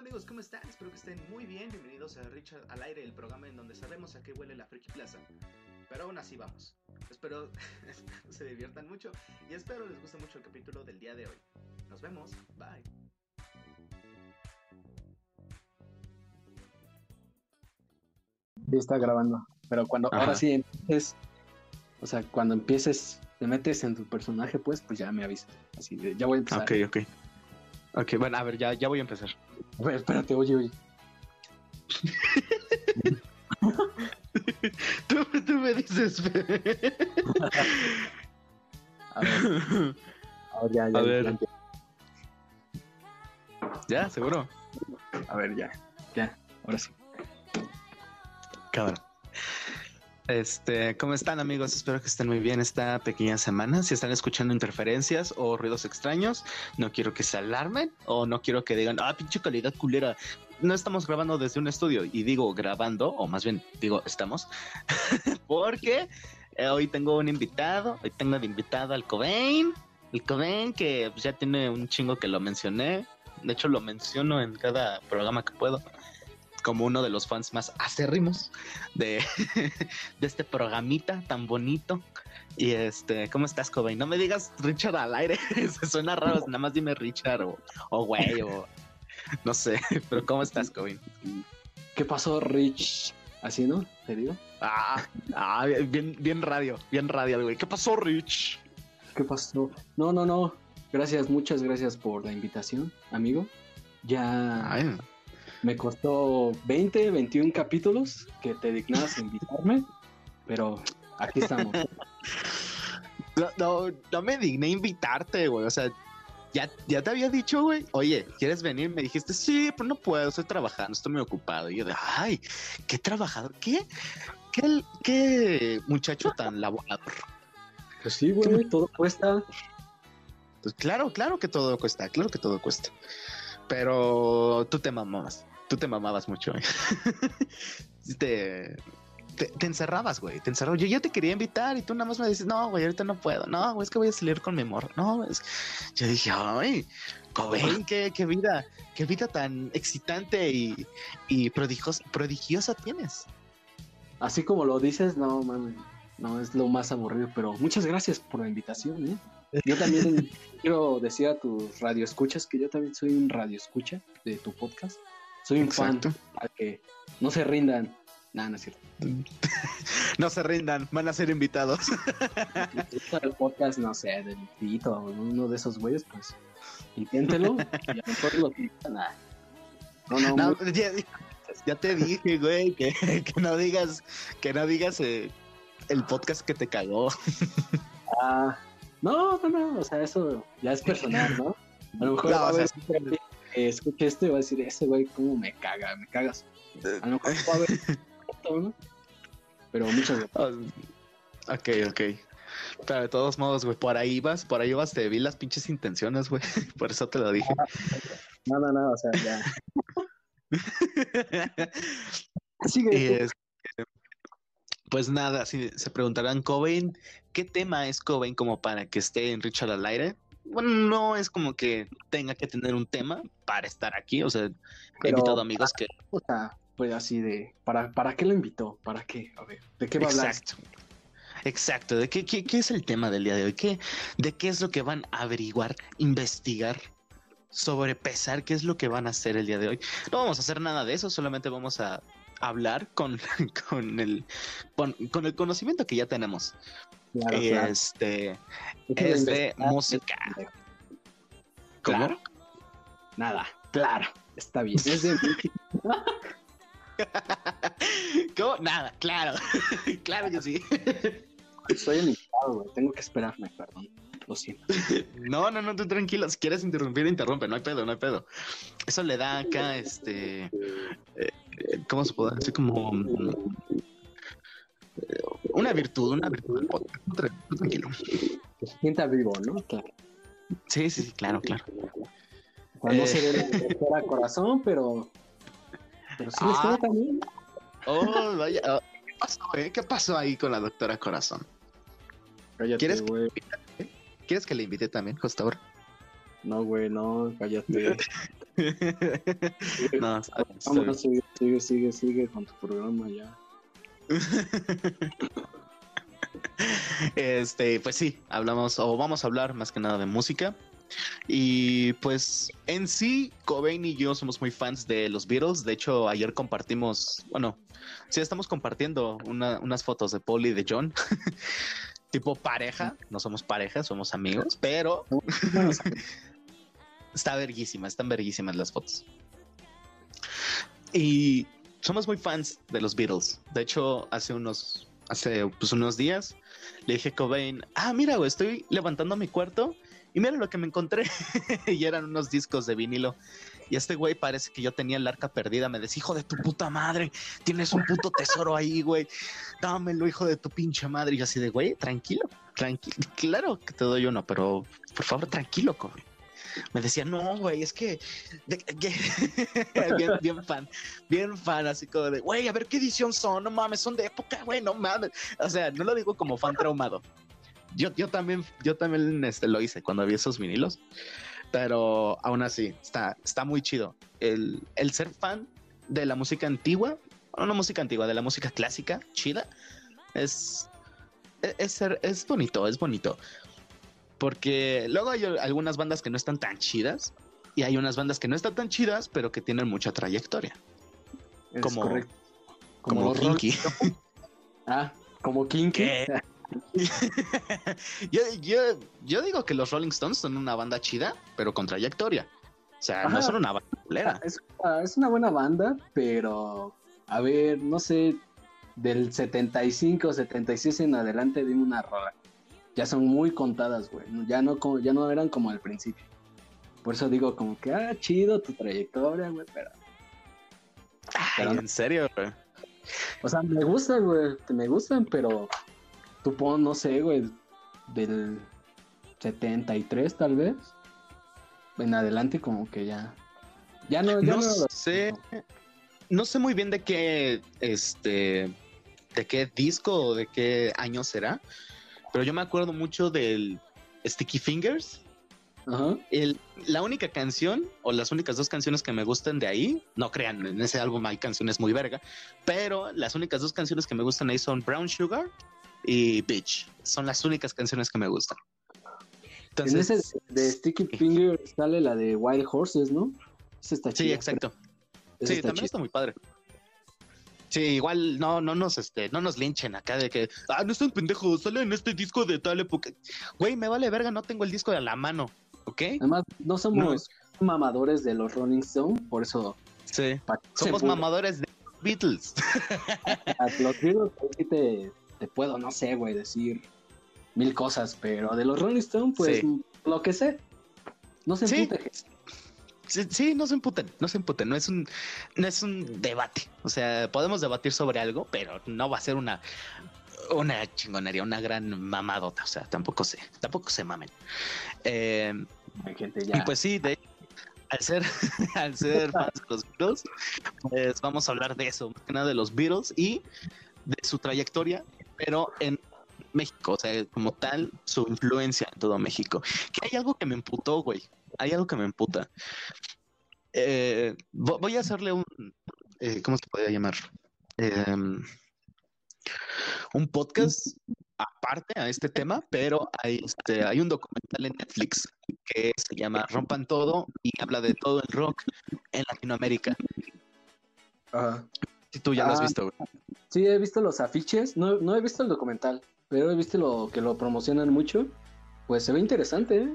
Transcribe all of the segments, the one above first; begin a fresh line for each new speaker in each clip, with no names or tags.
Hola amigos, ¿cómo están? Espero que estén muy bien. Bienvenidos a Richard al aire, el programa en donde sabemos a qué huele la Friki Plaza. Pero aún así vamos. Espero se diviertan mucho y espero les guste mucho el capítulo del día de hoy. Nos vemos. Bye.
Sí, está grabando. Pero cuando
Ajá.
ahora sí empieces, o sea, cuando empieces, te metes en tu personaje, pues, pues ya me avisas. Así de, ya voy a empezar.
Ok, ok. Ok, bueno, a ver, ya, ya voy a empezar.
A ver, espérate, oye, oye.
Tú, tú me dices.
A ver, ahora ya, ya,
A
ya
ver. ¿Ya? ¿Seguro?
A ver, ya, ya, ahora sí.
Cabrón. Este, ¿cómo están amigos? Espero que estén muy bien esta pequeña semana. Si están escuchando interferencias o ruidos extraños, no quiero que se alarmen o no quiero que digan, ah, pinche calidad culera. No estamos grabando desde un estudio y digo grabando, o más bien digo estamos, porque eh, hoy tengo un invitado, hoy tengo de invitado al Cobain, el Cobain que pues, ya tiene un chingo que lo mencioné, de hecho lo menciono en cada programa que puedo, como uno de los fans más acérrimos de, de este programita tan bonito. Y este, ¿cómo estás, Cobain? No me digas Richard al aire, se suena raro, nada más dime Richard o, o güey o no sé, pero ¿cómo estás, Cobain?
¿Qué pasó, Rich? Así, ¿no? ¿Te digo?
Ah, ah, bien, bien radio, bien radio, güey. ¿Qué pasó, Rich?
¿Qué pasó? No, no, no. Gracias, muchas gracias por la invitación, amigo. Ya
Ay,
me costó 20, 21 capítulos que te dignaras a invitarme, pero aquí estamos.
no, no, no me digné invitarte, güey. O sea, ya, ya te había dicho, güey. Oye, ¿quieres venir? Me dijiste, sí, pero no puedo, estoy trabajando, estoy muy ocupado. Y yo de, ay, qué trabajador, qué, qué, qué muchacho tan laborador.
Pues sí, güey, todo cuesta.
Pues claro, claro que todo cuesta, claro que todo cuesta. Pero tú te mamabas, tú te mamabas mucho. ¿eh? Te, te, te encerrabas, güey, te encerrabas. Yo ya te quería invitar y tú nada más me dices, no, güey, ahorita no puedo. No, güey, es que voy a salir con mi amor. No, es... yo dije, ay, Cobain, qué, qué vida, qué vida tan excitante y, y prodigiosa, prodigiosa tienes.
Así como lo dices, no, mames, no es lo más aburrido, pero muchas gracias por la invitación, ¿eh? Yo también quiero decir a tus radioescuchas que yo también soy un radioescucha de tu podcast. Soy un
Exacto.
fan, para que no se rindan. Nada, no es cierto.
No se rindan, van a ser invitados.
el podcast, no sé, del Tito o uno de esos güeyes, pues inténtelo y a lo mejor lo quitan. Nah. No, no,
No,
muy-
ya, ya te dije, güey, que, que no digas, que no digas eh, el podcast que te cagó.
ah, no, no, no, o sea, eso ya es personal, ¿no? A lo mejor
No,
va a
o sea,
escuche esto y va a decir, ese güey, cómo me caga, me cagas. A lo mejor a haber. Pero muchas gracias.
Oh, ok, ok. Pero de todos modos, güey, por ahí vas, por ahí vas, te vi las pinches intenciones, güey. Por eso te lo dije.
No, no, no, o sea, ya.
y
Sigue.
es- pues nada, si se preguntarán, Cobain, ¿qué tema es Cobain como para que esté en Richard al aire? Bueno, no es como que tenga que tener un tema para estar aquí, o sea, he invitado amigos que...
O sea, pues así de, ¿para, ¿para qué lo invitó? ¿Para qué? A ver, ¿de qué va a hablar?
Exacto. Exacto. ¿De qué, qué, qué es el tema del día de hoy? ¿Qué, ¿De qué es lo que van a averiguar, investigar, sobrepesar? ¿Qué es lo que van a hacer el día de hoy? No vamos a hacer nada de eso, solamente vamos a hablar con, con, el, con, con el conocimiento que ya tenemos.
Claro.
Este es de música. ¿Cómo?
Claro. Nada, claro, está bien. Es de
¿Cómo? Nada, claro. claro que sí.
El invitado, güey. Tengo que esperarme, perdón. Lo siento.
No, no, no, tú tranquilo. Si quieres interrumpir, interrumpe. No hay pedo, no hay pedo. Eso le da acá, este. eh, eh, ¿Cómo se puede decir? Como. Una virtud, una virtud Tranquilo.
Que se sienta vivo, ¿no? Claro.
Sí, sí, sí, claro, claro.
Cuando
Eh.
se ve la doctora corazón, pero. Pero sí
Ah.
también.
Oh, vaya. oh, ¿Qué pasó, eh? ¿Qué pasó ahí con la doctora Corazón?
Cállate,
¿Quieres que-. ¿Quieres que le invite también, justo ahora?
No, güey, no, cállate. no, está, sigue, sigue, sigue, sigue con tu programa ya.
Este, pues sí, hablamos o vamos a hablar más que nada de música. Y pues en sí, Cobain y yo somos muy fans de los Beatles. De hecho, ayer compartimos, bueno, sí, estamos compartiendo unas fotos de Paul y de John. tipo pareja, no somos pareja, somos amigos, pero está verguísima, están verguísimas las fotos. Y somos muy fans de los Beatles. De hecho, hace unos, hace pues, unos días le dije a Cobain, ah, mira, estoy levantando mi cuarto y mira lo que me encontré. y eran unos discos de vinilo. Y este güey parece que yo tenía el arca perdida. Me decía, hijo de tu puta madre, tienes un puto tesoro ahí, güey. Dámelo, hijo de tu pinche madre. Y así de, güey, tranquilo, tranquilo. Claro que te doy uno, pero por favor, tranquilo, Cobain me decía, no, güey, es que, bien, bien fan, bien fan, así como de, güey, a ver qué edición son, no mames, son de época, güey, no mames. O sea, no lo digo como fan traumado, yo, yo también, yo también este, lo hice cuando vi esos vinilos, pero aún así, está, está muy chido. El, el ser fan de la música antigua, no, no música antigua, de la música clásica, chida, es, es, ser, es bonito, es bonito. Porque luego hay algunas bandas que no están tan chidas y hay unas bandas que no están tan chidas, pero que tienen mucha trayectoria. como, como, como Kinky.
ah, como Kinky.
yo, yo, digo que los Rolling Stones son una banda chida, pero con trayectoria. O sea, no son una banda
es, es, una buena banda, pero a ver, no sé, del 75, 76 en adelante, dime una rola. Ya son muy contadas, güey. Ya no, ya no eran como al principio. Por eso digo, como que, ah, chido tu trayectoria, güey, pero.
¿En serio, güey?
O sea, me gusta, güey, me gustan, pero Tú pon, no sé, güey, del 73 tal vez. En adelante como que ya... Ya no, ya
no, sé. No sé muy bien de qué, este, de qué disco o de qué año será, pero yo me acuerdo mucho del Sticky Fingers. Ajá. El, la única canción o las únicas dos canciones que me gustan de ahí, no crean, en ese álbum hay canciones muy verga, pero las únicas dos canciones que me gustan ahí son Brown Sugar y Bitch. Son las únicas canciones que me gustan.
Entonces, en ese de Sticky Finger sale la de Wild Horses, ¿no?
está sí, exacto. Sí, también está muy padre. Sí, igual no, no nos, este, no nos linchen acá de que, ah, no están pendejos, sale en este disco de tal época. Güey, me vale verga, no tengo el disco de la mano, ¿ok?
Además, no somos mamadores de los Rolling Stones, por eso.
Sí, somos mamadores de Beatles.
los Beatles sí te, te puedo, no sé, güey, decir mil cosas, pero de los Rolling Stones, pues lo que sé. No se.
Sí. Sí, no se emputen, no se emputen, no es un, no es un debate. O sea, podemos debatir sobre algo, pero no va a ser una, una chingonería, una gran mamadota. O sea, tampoco sé, tampoco se mamen. Eh,
gente ya.
Y pues sí, de al ser, al ser fans de los Beatles, pues vamos a hablar de eso, más que nada de los Beatles y de su trayectoria pero en México, o sea, como tal, su influencia en todo México. Que hay algo que me emputó, güey. Hay algo que me emputa. Eh, voy a hacerle un. Eh, ¿Cómo se podría llamar? Em, un podcast aparte a este tema, pero hay, este, hay un documental en Netflix que se llama Rompan Todo y habla de todo el rock en Latinoamérica. Ajá. Si tú ya lo has ah, visto, güey.
Sí, he visto los afiches, no, no he visto el documental, pero he visto lo que lo promocionan mucho. Pues se ve interesante, ¿eh?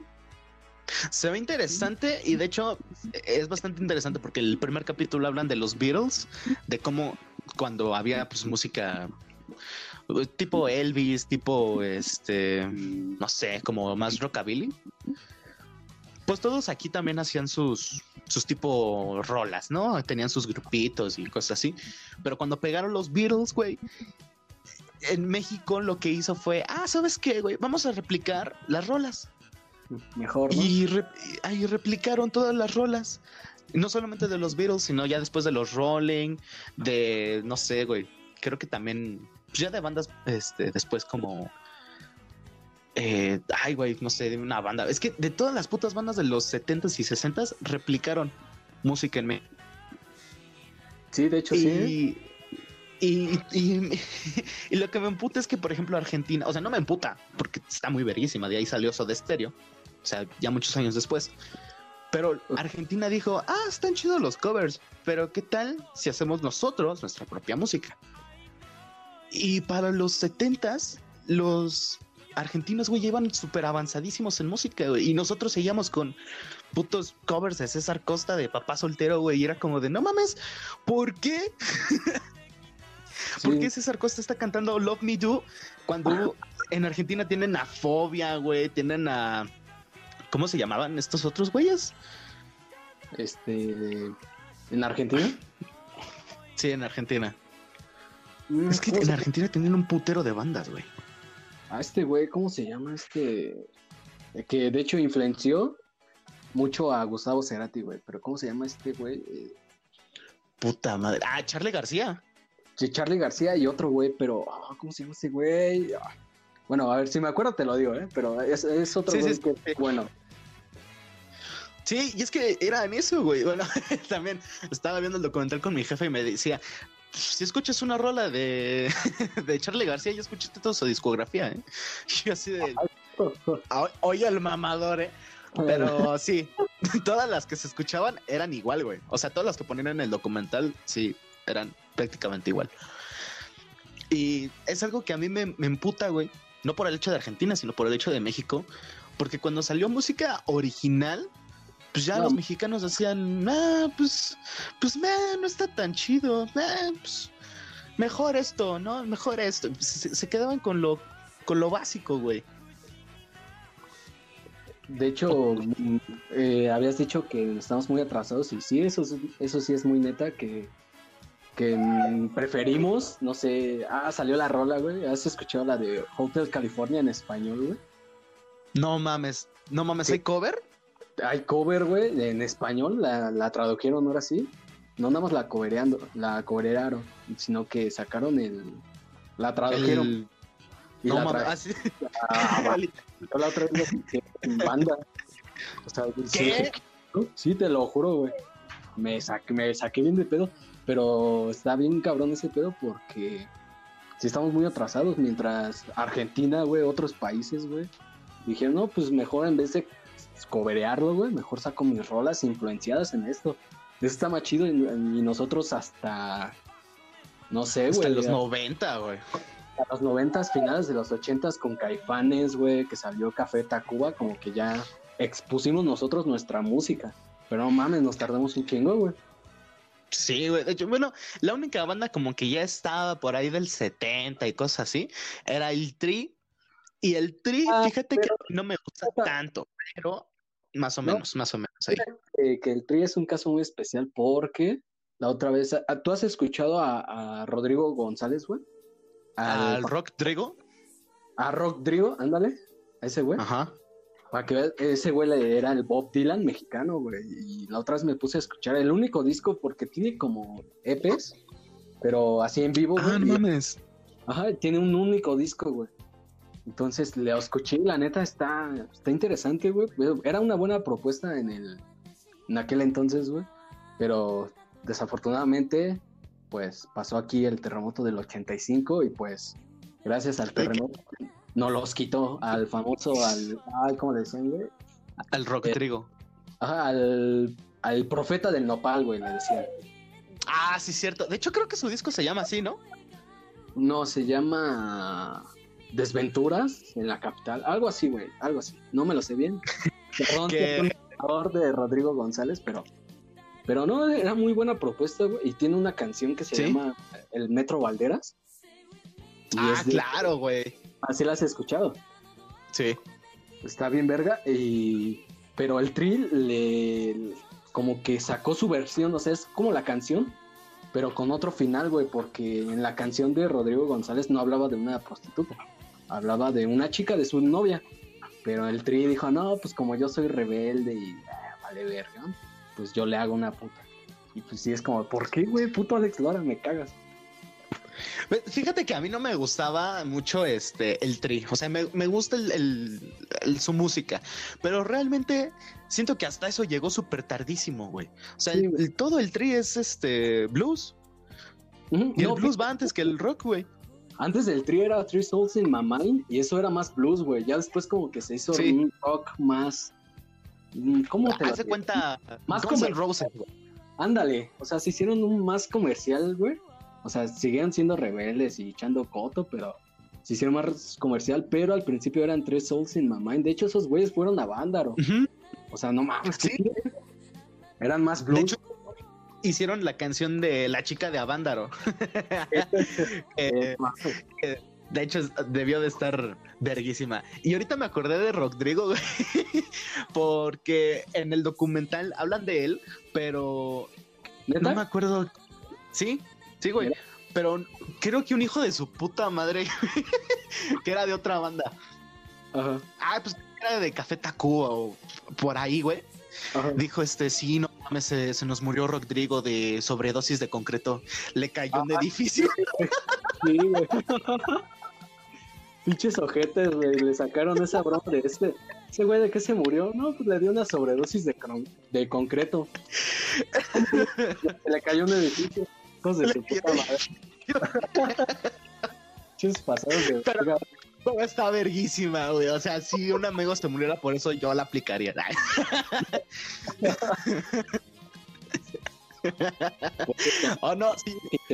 Se ve interesante y de hecho es bastante interesante porque el primer capítulo hablan de los Beatles, de cómo cuando había pues música tipo Elvis, tipo este, no sé, como más rockabilly. Pues todos aquí también hacían sus sus tipo rolas, ¿no? Tenían sus grupitos y cosas así. Pero cuando pegaron los Beatles, güey, en México lo que hizo fue, ah, ¿sabes qué, güey? Vamos a replicar las rolas.
Mejor.
Y, ahí replicaron todas las rolas. No solamente de los Beatles, sino ya después de los Rolling, de, no sé, güey. Creo que también, pues ya de bandas, este, después como eh, ay, güey, no sé, de una banda. Es que de todas las putas bandas de los 70s y 60s replicaron música en México.
Sí, de hecho, sí.
Y, y, y, lo que me emputa es que, por ejemplo, Argentina, o sea, no me emputa, porque está muy verguísima, de ahí salió Soda Stereo, o sea, ya muchos años después. Pero Argentina dijo, ah, están chidos los covers, pero ¿qué tal si hacemos nosotros nuestra propia música? Y para los setentas, los argentinos, güey, iban súper avanzadísimos en música, güey, y nosotros seguíamos con putos covers de César Costa de Papá Soltero, güey, y era como de, no mames, ¿por qué? ¿Por qué César Costa está cantando Love Me Do cuando en Argentina tienen a Fobia, güey? Tienen a. ¿Cómo se llamaban estos otros güeyes?
Este. ¿En Argentina?
Sí, en Argentina. Mm, es que en Argentina tienen un putero de bandas, güey.
A este güey, ¿cómo se llama? Este. Que de hecho influenció mucho a Gustavo Cerati, güey. Pero ¿cómo se llama este güey?
Puta madre. Ah, Charlie García.
Charlie García y otro güey, pero ah, ¿cómo se llama ese güey? Ah. Bueno, a ver, si me acuerdo te lo digo, ¿eh? Pero es, otro güey que, bueno.
Sí, y es que era en eso, güey. Bueno, también estaba viendo el documental con mi jefe y me decía, si escuchas una rola de, de Charlie García, yo escuché toda su discografía, ¿eh? Y así de... Oye el mamador, ¿eh? Pero sí, todas las que se escuchaban eran igual, güey. O sea, todas las que ponían en el documental, sí, eran prácticamente igual. Y es algo que a mí me, me emputa, güey. No por el hecho de Argentina, sino por el hecho de México. Porque cuando salió música original, pues ya los mexicanos decían, ah, pues, pues, no está tan chido, pues, mejor esto, ¿no? Mejor esto. Se, quedaban con lo, con lo básico, güey.
De hecho, eh, habías dicho que estamos muy atrasados y sí, eso, eso sí es muy neta que que preferimos, no sé, ah, salió la rola, güey, ¿has escuchado la de Hotel California en español, güey?
No mames, no mames, ¿hay cover?
Hay cover, güey, en español, la, la tradujeron ahora sí, no andamos la covereando, la coveraron, sino que sacaron el, la tradujeron.
no mames, así.
Ah, la otra vez en banda. O sea, ¿Qué? Sí, sí, te lo juro, güey. Me saqué, me saqué bien de pedo. Pero está bien cabrón ese pedo porque si estamos muy atrasados, mientras Argentina, güey, otros países, güey, dijeron, no, pues mejor en vez de coberearlo, güey, mejor saco mis rolas influenciadas en esto. Eso está más chido y, nosotros hasta, no sé, güey.
Hasta los 90, güey.
A los 90, finales de los 80 con Caifanes, güey, que salió Café Tacuba, como que ya expusimos nosotros nuestra música. Pero no mames, nos tardamos un chingo, güey.
Sí, güey. De hecho, bueno, la única banda como que ya estaba por ahí del 70 y cosas así era el Tri. Y el Tri, ah, fíjate que no me gusta tanto, pero más o menos, más o menos ahí.
que el Tri es un caso muy especial porque la otra vez, ah, ¿tú has escuchado a, Rodrigo González, güey?
¿Al Rock Drigo?
A Rock Drigo, ándale, a ese güey. Ajá. Para que ese güey era el Bob Dylan mexicano, güey. Y la otra vez me puse a escuchar el único disco porque tiene como EPs, pero así en vivo.
Ah, no mames.
Ajá, tiene un único disco, güey. Entonces le escuché y la neta está, está interesante, güey. Era una buena propuesta en el en aquel entonces, güey. Pero desafortunadamente, pues pasó aquí el terremoto del 85 y pues gracias al terremoto no los quitó al famoso, al, ay, ¿cómo le decían, güey?
Al rock eh, trigo.
Ajá, al, al profeta del nopal, güey, le decían.
Ah, sí, cierto. De hecho, creo que su disco se llama así, ¿no?
No, se llama Desventuras en la capital. Algo así, güey, algo así. No me lo sé bien. Perdón, que de Rodrigo González, pero pero no, era muy buena propuesta, güey. Y tiene una canción que se llama El Metro Valderas.
ah, claro, güey.
Así la has escuchado.
Sí.
Está bien verga. Y... Pero el Trill le... Como que sacó su versión, o sea, es como la canción, pero con otro final, güey, porque en la canción de Rodrigo González no hablaba de una prostituta, hablaba de una chica, de su novia. Pero el Tri dijo, no, pues como yo soy rebelde y ah, vale verga, pues yo le hago una puta. Y pues sí es como, ¿por qué, güey? Puto Alex Lora, me cagas.
Fíjate que a mí no me gustaba mucho este el tri, o sea, me, gusta el, su música, pero realmente siento que hasta eso llegó súper tardísimo, güey. O sea, todo el tri es este blues. Y el blues va antes que el rock, güey.
Antes del tri era Three Souls in My Mind y eso era más blues, güey. Ya después como que se hizo un rock más...
Mm, ¿Cómo te Hace cuenta...
Más como el Roses, güey. Ándale, o sea, se hicieron un más comercial, güey. O sea, siguieron siendo rebeldes y echando coto, pero se hicieron más comercial, pero al principio eran tres Souls in My Mind. De hecho, esos güeyes fueron a Vándaro. O sea, no mames. ¿Sí? Eran más blues. De hecho,
hicieron la canción de La chica de Avándaro. Eh, de hecho, debió de estar verguísima. Y ahorita me acordé de Rodrigo, güey, porque en el documental hablan de él, pero no me acuerdo. Sí, sí, güey. Pero creo que un hijo de su puta madre, que era de otra banda. Ajá. Ah, pues era de Café Tacuba o por ahí, güey. Dijo este, sí, no mames, se, nos murió Rodrigo de sobredosis de concreto. Le cayó un edificio. Sí,
güey. Pinches ojetes, güey. Le sacaron esa broma de este. Ese güey de qué se murió. No, pues le dio una sobredosis de, de concreto. le cayó un edificio. Entonces, su puta madre. Pinches pasados de.
Pero, está verguísima, güey. O sea, si un amigo se muriera por eso, yo la aplicaría. oh, no,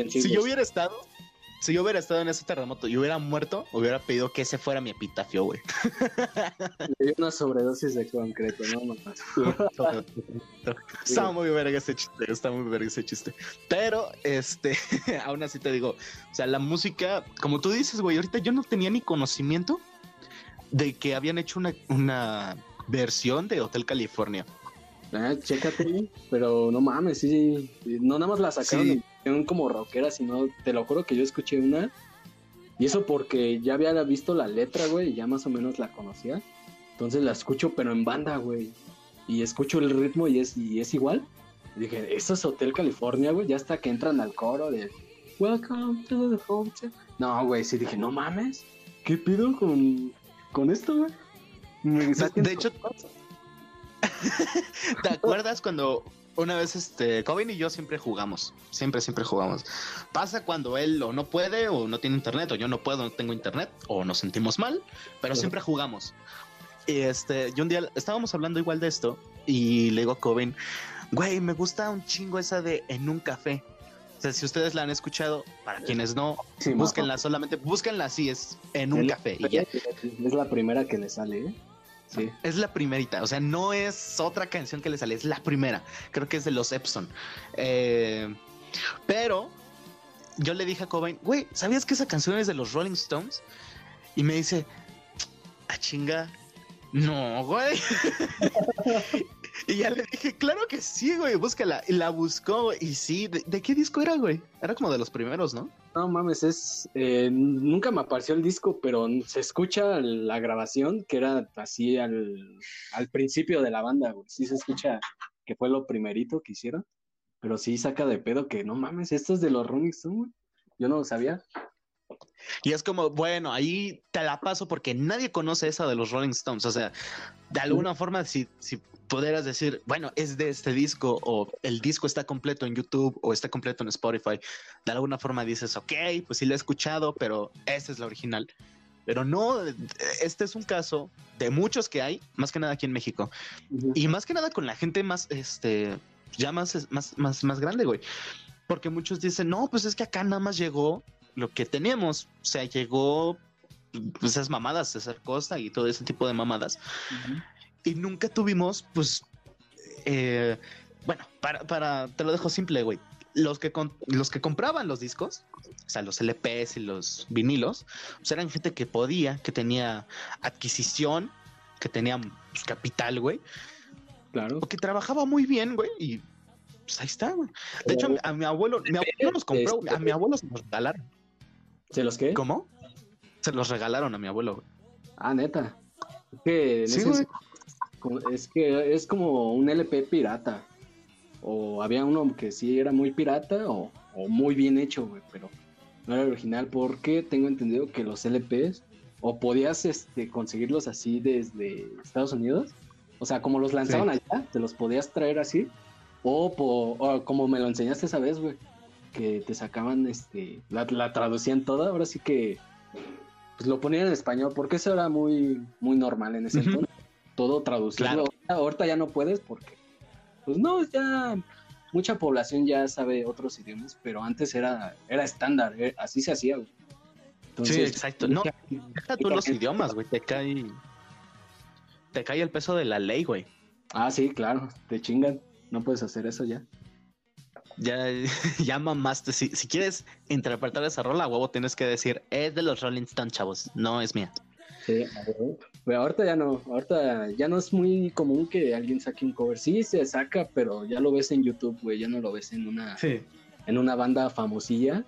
si yo hubiera estado si yo hubiera estado en ese terremoto y hubiera muerto, hubiera pedido que ese fuera mi epitafio, güey.
Le dio una sobredosis de concreto, ¿no?
está muy verga ese chiste, está muy verga ese chiste. Pero, este, aún así te digo, o sea, la música, como tú dices, güey, ahorita yo no tenía ni conocimiento de que habían hecho una, una versión de Hotel California.
Ah, chécate, pero no mames, sí, no nada más la sacaron como rockera, sino te lo juro que yo escuché una. Y eso porque ya había visto la letra, güey, y ya más o menos la conocía. Entonces la escucho, pero en banda, güey. Y escucho el ritmo y es, y es igual. dije, eso es Hotel California, güey. Ya hasta que entran al coro de Welcome to the Hotel. No, güey, sí dije, no mames. ¿Qué pido con, con esto, güey?
De hecho, ¿te acuerdas cuando una vez este Covin y yo siempre jugamos, siempre, siempre jugamos. Pasa cuando él o no puede o no tiene internet o yo no puedo, no tengo internet o nos sentimos mal, pero siempre jugamos. Y este, yo un día estábamos hablando igual de esto y le digo a Covin, güey, me gusta un chingo esa de en un café. O sea, si ustedes la han escuchado, para quienes no, búsquenla solamente, búsquenla así, es en un café. Y ya.
Es la primera que le sale, ¿eh?
Es la primerita, o sea, no es otra canción que le sale, es la primera. Creo que es de los Epson. Eh, pero yo le dije a Cobain, güey, ¿sabías que esa canción es de los Rolling Stones? Y me dice, a ah, chinga, no, güey. y ya le dije, claro que sí, güey, búscala. Y la buscó, y sí, ¿de, qué disco era, güey? Era como de los primeros, ¿no?
No mames, es. Eh, nunca me apareció el disco, pero se escucha la grabación que era así al, al principio de la banda, güey. Sí se escucha que fue lo primerito que hicieron. Pero sí saca de pedo que no mames, esto es de los Rolling Stones, güey. Yo no lo sabía.
Y es como, bueno, ahí te la paso porque nadie conoce esa de los Rolling Stones. O sea, de alguna forma, si, si pudieras decir, bueno, es de este disco o el disco está completo en YouTube o está completo en Spotify, de alguna forma dices, ok, pues sí lo he escuchado, pero esta es la original. Pero no, este es un caso de muchos que hay, más que nada aquí en México. Y más que nada con la gente más, este, ya más, más, más, más grande, güey. Porque muchos dicen, no, pues es que acá nada más llegó lo que tenemos. O sea, llegó pues, esas mamadas, César Costa y todo ese tipo de mamadas. Y nunca tuvimos, pues, eh, bueno, para, para, te lo dejo simple, güey. Los que, los que compraban los discos, o sea, los LPs y los vinilos, pues eran gente que podía, que tenía adquisición, que tenía pues, capital, güey. Claro. O que trabajaba muy bien, güey, y pues ahí está, güey. De hecho, a mi abuelo, mi abuelo nos compró, a mi abuelo se nos regalaron.
¿Se los qué?
¿Cómo? Se los regalaron a mi abuelo.
Ah, neta. Es que, es que es como un LP pirata. O había uno que sí era muy pirata o, muy bien hecho, güey, pero no era original porque tengo entendido que los LPs o podías este, conseguirlos así desde Estados Unidos. O sea, como los lanzaban allá, te los podías traer así. O, o como me lo enseñaste esa vez, güey, que te sacaban, este, la, la traducían toda. Ahora sí que pues lo ponían en español porque eso era muy, muy normal en ese entonces. Todo traducido. Ahorita ya no puedes porque, pues no, ya mucha población ya sabe otros idiomas, pero antes era, era estándar, eh, así se hacía, güey.
sí, exacto. No, deja tú los idiomas, güey, te cae, te cae el peso de la ley, güey.
Ah, sí, claro, te chingan, no puedes hacer eso ya.
Ya, ya mamaste. Si, si quieres interpretar esa rola, huevo, tienes que decir, es de los Rolling Stones, chavos, no es mía.
Sí, pero ahorita ya no, ahorita ya no es muy común que alguien saque un cover. Sí, se saca, pero ya lo ves en YouTube, güey, ya no lo ves en una, en una banda famosilla.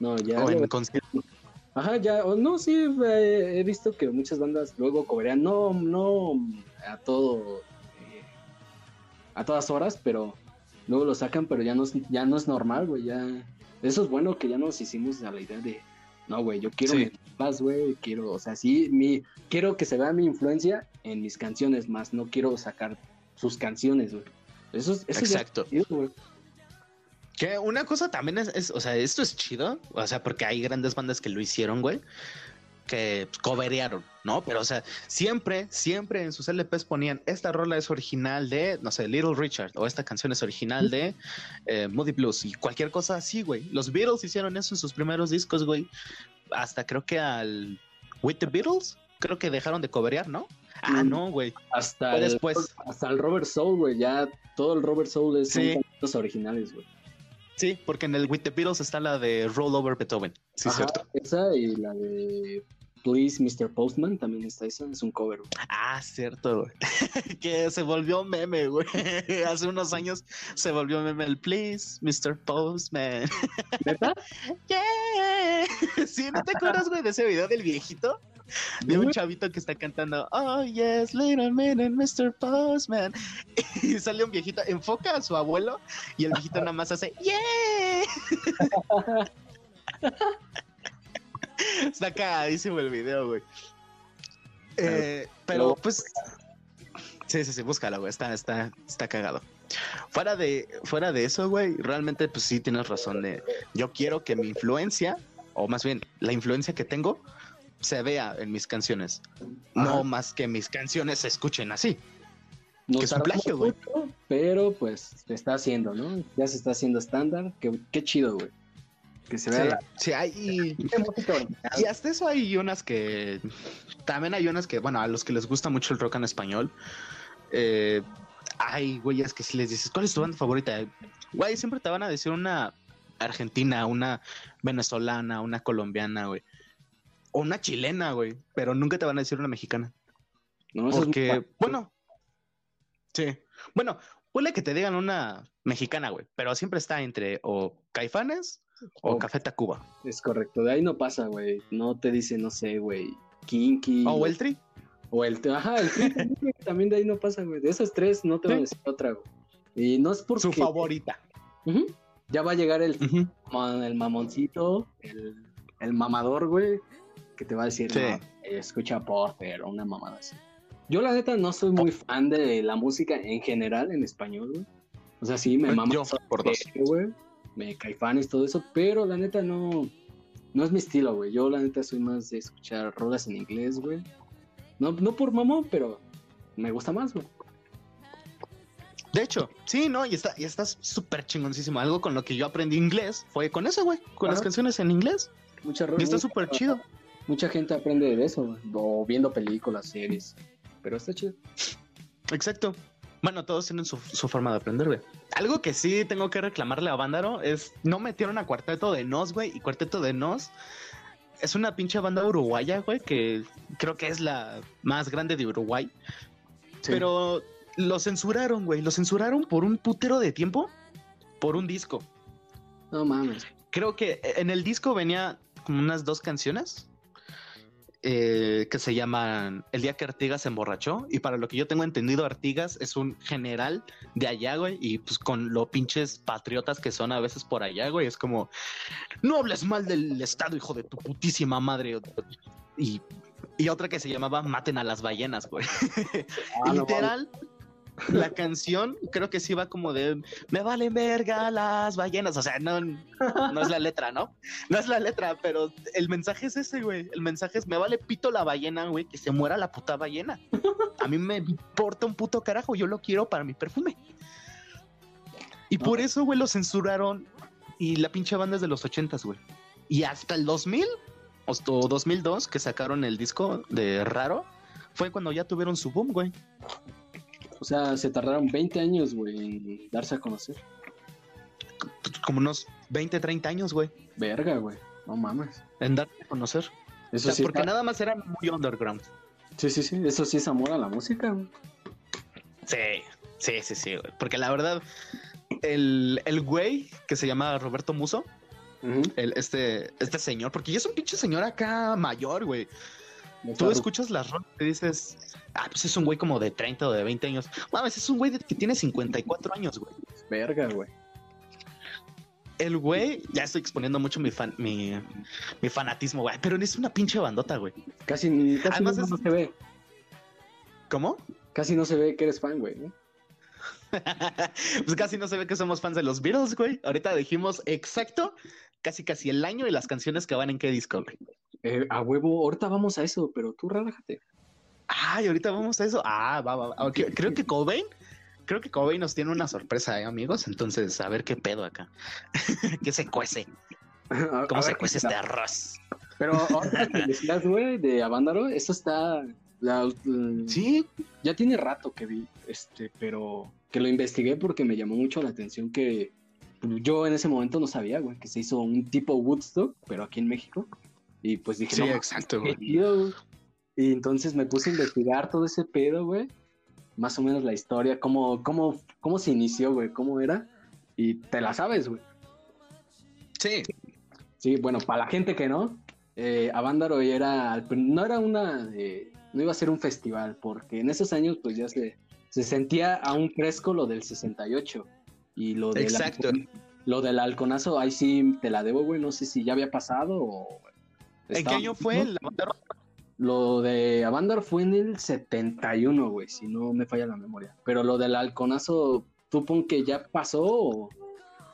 No, ya.
O en
Ajá, ya, o no, sí, he visto que muchas bandas luego cobrarían, no, no a todo, eh, a todas horas, pero luego lo sacan, pero ya no, ya no es normal, güey, ya. Eso es bueno que ya nos hicimos a la idea de, no, güey, yo quiero más, güey, quiero, o sea, sí, mi, quiero que se vea mi influencia en mis canciones, más no quiero sacar sus canciones, güey. Eso, eso
Exacto. que una cosa también es, o sea, esto es chido, o sea, porque hay grandes bandas que lo hicieron, güey, que coverearon, ¿no? Pero, o sea, siempre, siempre en sus LPs ponían, esta rola es original de, no sé, Little Richard, o esta canción es original de eh, Moody Blues, y cualquier cosa así, güey. Los Beatles hicieron eso en sus primeros discos, güey. Hasta creo que al With the Beatles, creo que dejaron de coverear, ¿no? Ah, mm. no, güey.
Hasta después. hasta el Robert Soul, güey. Ya todo el Robert Soul es
sí.
originales, güey.
Sí, porque en el With the Beatles está la de Roll Over Beethoven. Sí, cierto.
Esa y la de Please Mr. Postman también está esa, es un cover.
Ah, cierto, güey. que se volvió meme, güey. Hace unos años se volvió meme el Please Mr. Postman.
¿Verdad?
yeah. Sí, ¿no te acuerdas, güey, de ese video del viejito? de un chavito que está cantando Oh yes, little minute, Mr. Postman. Y sale un viejito, enfoca a su abuelo y el viejito nada más hace ¡Yeah! está cagadísimo el video, güey. Eh, pero pues. Sí, sí, sí, búscalo, güey. Está, está, está cagado. Fuera de, fuera de eso, güey, realmente, pues sí tienes razón. De, yo quiero que mi influencia, o más bien, la influencia que tengo, se vea en mis canciones. No más que mis canciones se escuchen así.
No que es un plagio, güey. Pero pues se está haciendo, ¿no? Ya se está haciendo estándar. Qué, qué chido, güey. Que se vea.
Sí, hay. Y, y hasta eso hay unas que. También hay unas que, bueno, a los que les gusta mucho el rock en español. Eh, hay güeyes que si les dices, ¿cuál es tu banda favorita? Güey, siempre te van a decir una argentina, una venezolana, una colombiana, güey o una chilena, güey, pero nunca te van a decir una mexicana. No, Porque, bueno, sí. Bueno, puede que te digan una mexicana, güey, pero siempre está entre o Caifanes o, Café Tacuba.
Es correcto, de ahí no pasa, güey. No te dice, no sé, güey, Kinky.
O el Tri.
O el Ajá, el tri también de ahí no pasa, güey. De esas tres no te van a decir otra, güey. Y no es porque...
Su favorita.
Ya va a llegar el, el mamoncito, el, el mamador, güey, que te va a decir, escucha Porter o una mamada así. Yo la neta no soy muy fan de la música en general en español, güey. O sea, sí, me mama
por dos.
güey. Me caifanes, todo eso, pero la neta no, no es mi estilo, güey. Yo la neta soy más de escuchar rolas en inglés, güey. No, no por mamón, pero me gusta más, güey.
De hecho, sí, no, y está, y estás súper chingoncísimo. Algo con lo que yo aprendí inglés fue con eso, güey, con las canciones en inglés.
Mucha
Y está súper chido
mucha gente aprende de eso, o viendo películas, series, pero está chido.
Exacto. Bueno, todos tienen su, forma de aprender, güey. Algo que sí tengo que reclamarle a Vándaro es no metieron a Cuarteto de Nos, güey, y Cuarteto de Nos es una pinche banda uruguaya, güey, que creo que es la más grande de Uruguay. Pero lo censuraron, güey, lo censuraron por un putero de tiempo por un disco.
No mames.
Creo que en el disco venía como unas dos canciones eh, que se llaman El día que Artigas se emborrachó. Y para lo que yo tengo entendido, Artigas es un general de allá, güey. Y pues con lo pinches patriotas que son a veces por allá, güey. Es como, no hables mal del Estado, hijo de tu putísima madre. Y, y otra que se llamaba Maten a las ballenas, güey.
Ah, no
Literal. La canción creo que sí va como de me valen verga las ballenas. O sea, no, no es la letra, ¿no? No es la letra, pero el mensaje es ese, güey. El mensaje es me vale pito la ballena, güey, que se muera la puta ballena. A mí me importa un puto carajo, yo lo quiero para mi perfume. Y por eso, güey, lo censuraron. Y la pinche banda es de los ochentas, güey. Y hasta el 2000 o 2002 que sacaron el disco de Raro, fue cuando ya tuvieron su boom, güey.
O sea, se tardaron 20 años, güey, en darse a conocer.
Como unos 20, 30 años, güey,
Verga, güey. No mames.
en darse a conocer. O
Eso
sea,
sí.
porque
está-
nada más eran muy underground.
Sí, sí, sí. Eso sí es amor a la música, güey.
Sí, sí, sí, sí, güey. Porque la verdad, el, el güey que se llama Roberto Muso, el, este, este señor, porque ya es un pinche señor acá mayor, güey. Tú escuchas las rolas y dices, ah, pues es un güey como de 30 o de 20 años. Mames, es un güey de- que tiene 54 años, güey.
Verga, güey.
El güey, ya estoy exponiendo mucho mi, fan, mi, mi fanatismo, güey, pero es una pinche bandota, güey.
Casi, casi
Además
no,
es-
no se ve.
¿Cómo?
Casi no se ve que eres fan, güey. ¿no?
pues casi no se ve que somos fans de los Beatles, güey. Ahorita dijimos exacto, casi casi el año y las canciones que van en qué disco, güey.
Eh, a huevo, ahorita vamos a eso, pero tú relájate.
Ay, ahorita vamos a eso. Ah, va, va, va. Creo que Cobain, creo que Cobain nos tiene una sorpresa, ¿eh, amigos? Entonces, a ver qué pedo acá. ¿Qué se cuece? ¿Cómo
a
se cuece este arroz?
Pero ahora que decías, güey, de Avándaro, eso está. la- mm,
Sí,
Ya tiene rato que vi, este, pero que lo investigué porque me llamó mucho la atención que yo en ese momento no sabía, güey, que se hizo un tipo Woodstock, pero aquí en México. Y pues dije,
sí,
no,
exacto, güey.
Y entonces me puse a investigar todo ese pedo, güey. Más o menos la historia, cómo, cómo, cómo se inició, güey, cómo era. Y te la sabes, güey.
Sí,
Sí, bueno, para la gente que no, eh, Avándaro era, no era una, eh, no iba a ser un festival, porque en esos años pues ya se, se sentía aún fresco lo del 68 y lo del,
Exacto.
lo del halconazo, ahí sí te la debo, güey, no sé si ya había pasado o...
¿En qué año fue?
¿no?
La banda roja?
Lo de Avándaro fue en el 71, güey, si no me falla la memoria. Pero lo del halconazo, tú pon que ya pasó o...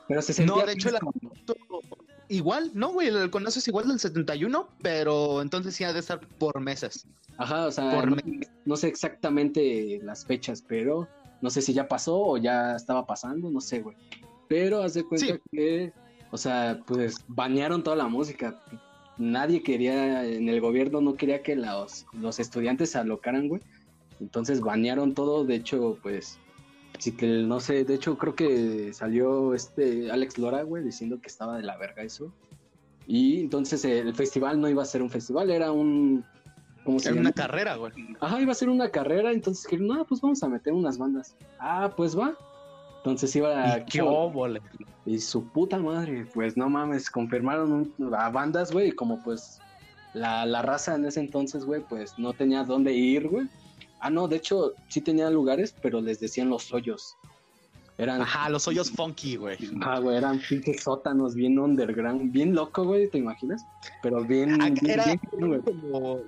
Pero se sentía
No, de hecho, la-
fresco.
Igual, no, güey, el halconazo es igual del 71, pero entonces sí ha de estar por meses.
Ajá, o sea,
Por
no, sé exactamente las fechas, pero no sé si ya pasó o ya estaba pasando, no sé, güey. Pero haz de cuenta
Sí.
que, o sea, pues banearon toda la música. Nadie quería, en el gobierno no quería que los, los estudiantes se alocaran, güey. Entonces banearon todo, de hecho, pues, sí que no sé, de hecho creo que salió este Alex Lora, güey, diciendo que estaba de la verga eso. Y entonces el festival no iba a ser un festival, era un... ¿Cómo se
Era
llama?
una carrera, güey.
Ajá, iba a ser una carrera, entonces dijeron, no, pues vamos a meter unas bandas. Ah, pues va. Entonces iba a...
Y qué óvole.
Y su puta madre, pues no mames, confirmaron un- a bandas, güey, y como pues la, la raza en ese entonces, güey, pues no tenía dónde ir, güey. Ah, no, de hecho sí tenía lugares, pero les decían los hoyos. Eran,
Ajá, los hoyos funky, güey.
ah, güey, eran pinches sótanos bien underground, bien loco, güey, ¿te imaginas? Pero bien,
Ah,
bien,
era-
bien.
Como,